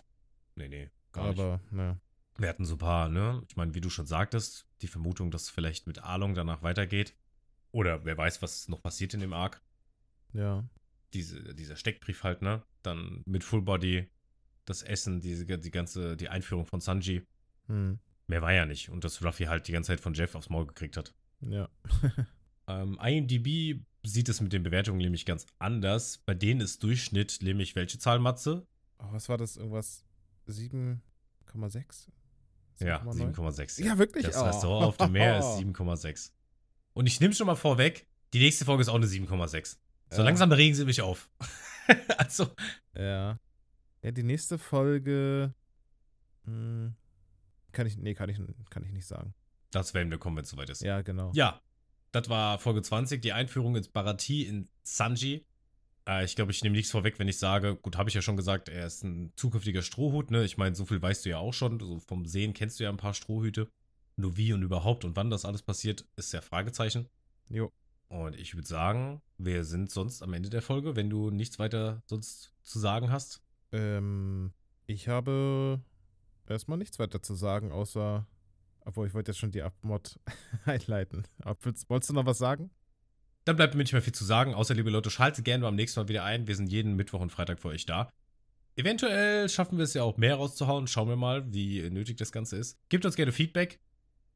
Nee, nee. Gar nicht. aber, naja. Wir hatten so ein paar, ne? Ich meine, wie du schon sagtest, die Vermutung, dass es vielleicht mit Arlong danach weitergeht. Oder wer weiß, was noch passiert in dem Arc. Ja. Diese, dieser Steckbrief halt, ne? Dann mit Full Body, das Essen, diese, die ganze, die Einführung von Sanji. Hm. Mehr war ja nicht. Und dass Ruffy halt die ganze Zeit von Jeff aufs Maul gekriegt hat. Ja. Ähm, IMDb sieht es mit den Bewertungen nämlich ganz anders. Bei denen ist Durchschnitt nämlich welche Zahl, Matze? Oh, was war das? Irgendwas 7,6? Ja, 7,9? 7,6. Ja, wirklich? Das Oh. Restaurant auf dem Meer ist 7,6. Und ich nehme schon mal vorweg, die nächste Folge ist auch eine 7,6. So Ja. langsam regen sie mich auf. also, Ja. Ja, die nächste Folge. Hm, kann ich. Nee, kann ich, kann ich nicht sagen. Das werden wir kommen, wenn es soweit ist. Ja, genau. Ja, das war Folge 20, die Einführung ins Barati in Sanji. Äh, ich glaube, ich nehme nichts vorweg, wenn ich sage, gut, habe ich ja schon gesagt, er ist ein zukünftiger Strohhut, ne? Ich meine, so viel weißt du ja auch schon. So vom Sehen kennst du ja ein paar Strohhüte. Nur wie und überhaupt und wann das alles passiert, ist ja Fragezeichen. Jo. Und ich würde sagen, wir sind sonst am Ende der Folge, wenn du nichts weiter sonst zu sagen hast. Ähm, ich habe erstmal nichts weiter zu sagen, außer. Obwohl, ich wollte jetzt schon die Abmod einleiten. Willst- Wolltest du noch was sagen? Dann bleibt mir nicht mehr viel zu sagen, außer liebe Leute, schaltet gerne beim nächsten Mal wieder ein. Wir sind jeden Mittwoch und Freitag für euch da. Eventuell schaffen wir es ja auch mehr rauszuhauen. Schauen wir mal, wie nötig das Ganze ist. Gebt uns gerne Feedback.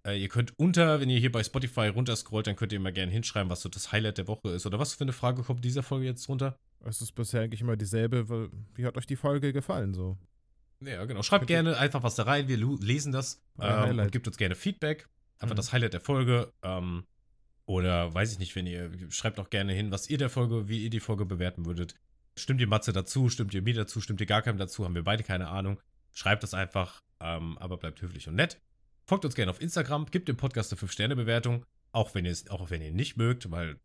Äh, ihr könnt unter, wenn ihr hier bei Spotify runterscrollt, dann könnt ihr mal gerne hinschreiben, was so das Highlight der Woche ist. Oder was für eine Frage kommt dieser Folge jetzt runter? Es ist bisher eigentlich immer dieselbe. Wie hat euch die Folge gefallen? So. Ja, genau. Schreibt gerne einfach was da rein. Wir lesen das. Ähm, und gebt uns gerne Feedback. Einfach Mhm. das Highlight der Folge. Ähm, oder weiß ich nicht, wenn ihr, schreibt auch gerne hin, was ihr der Folge, wie ihr die Folge bewerten würdet. Stimmt ihr Matze dazu? Stimmt ihr mir dazu? Stimmt ihr gar keinem dazu? Haben wir beide keine Ahnung. Schreibt das einfach, ähm, aber bleibt höflich und nett. Folgt uns gerne auf Instagram, gebt dem Podcast eine 5-Sterne-Bewertung. Auch wenn ihr es, auch wenn ihr ihn nicht mögt, weil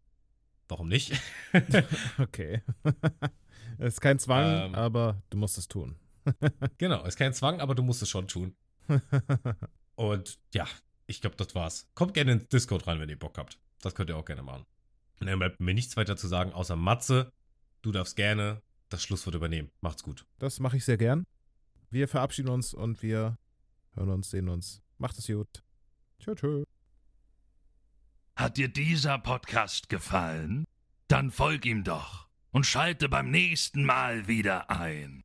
warum nicht? Okay. es ist kein Zwang, Ähm. aber du musst es tun. genau, ist kein Zwang, aber du musst es schon tun. Und ja, ich glaube, das war's. Kommt gerne ins Discord rein, wenn ihr Bock habt. Das könnt ihr auch gerne machen. Und dann bleibt mir nichts weiter zu sagen, außer Matze, du darfst gerne das Schlusswort übernehmen. Macht's gut. Das mache ich sehr gern. Wir verabschieden uns und wir hören uns, sehen uns. Macht es gut. Tschö, tschö. Hat dir dieser Podcast gefallen? Dann folg ihm doch und schalte beim nächsten Mal wieder ein.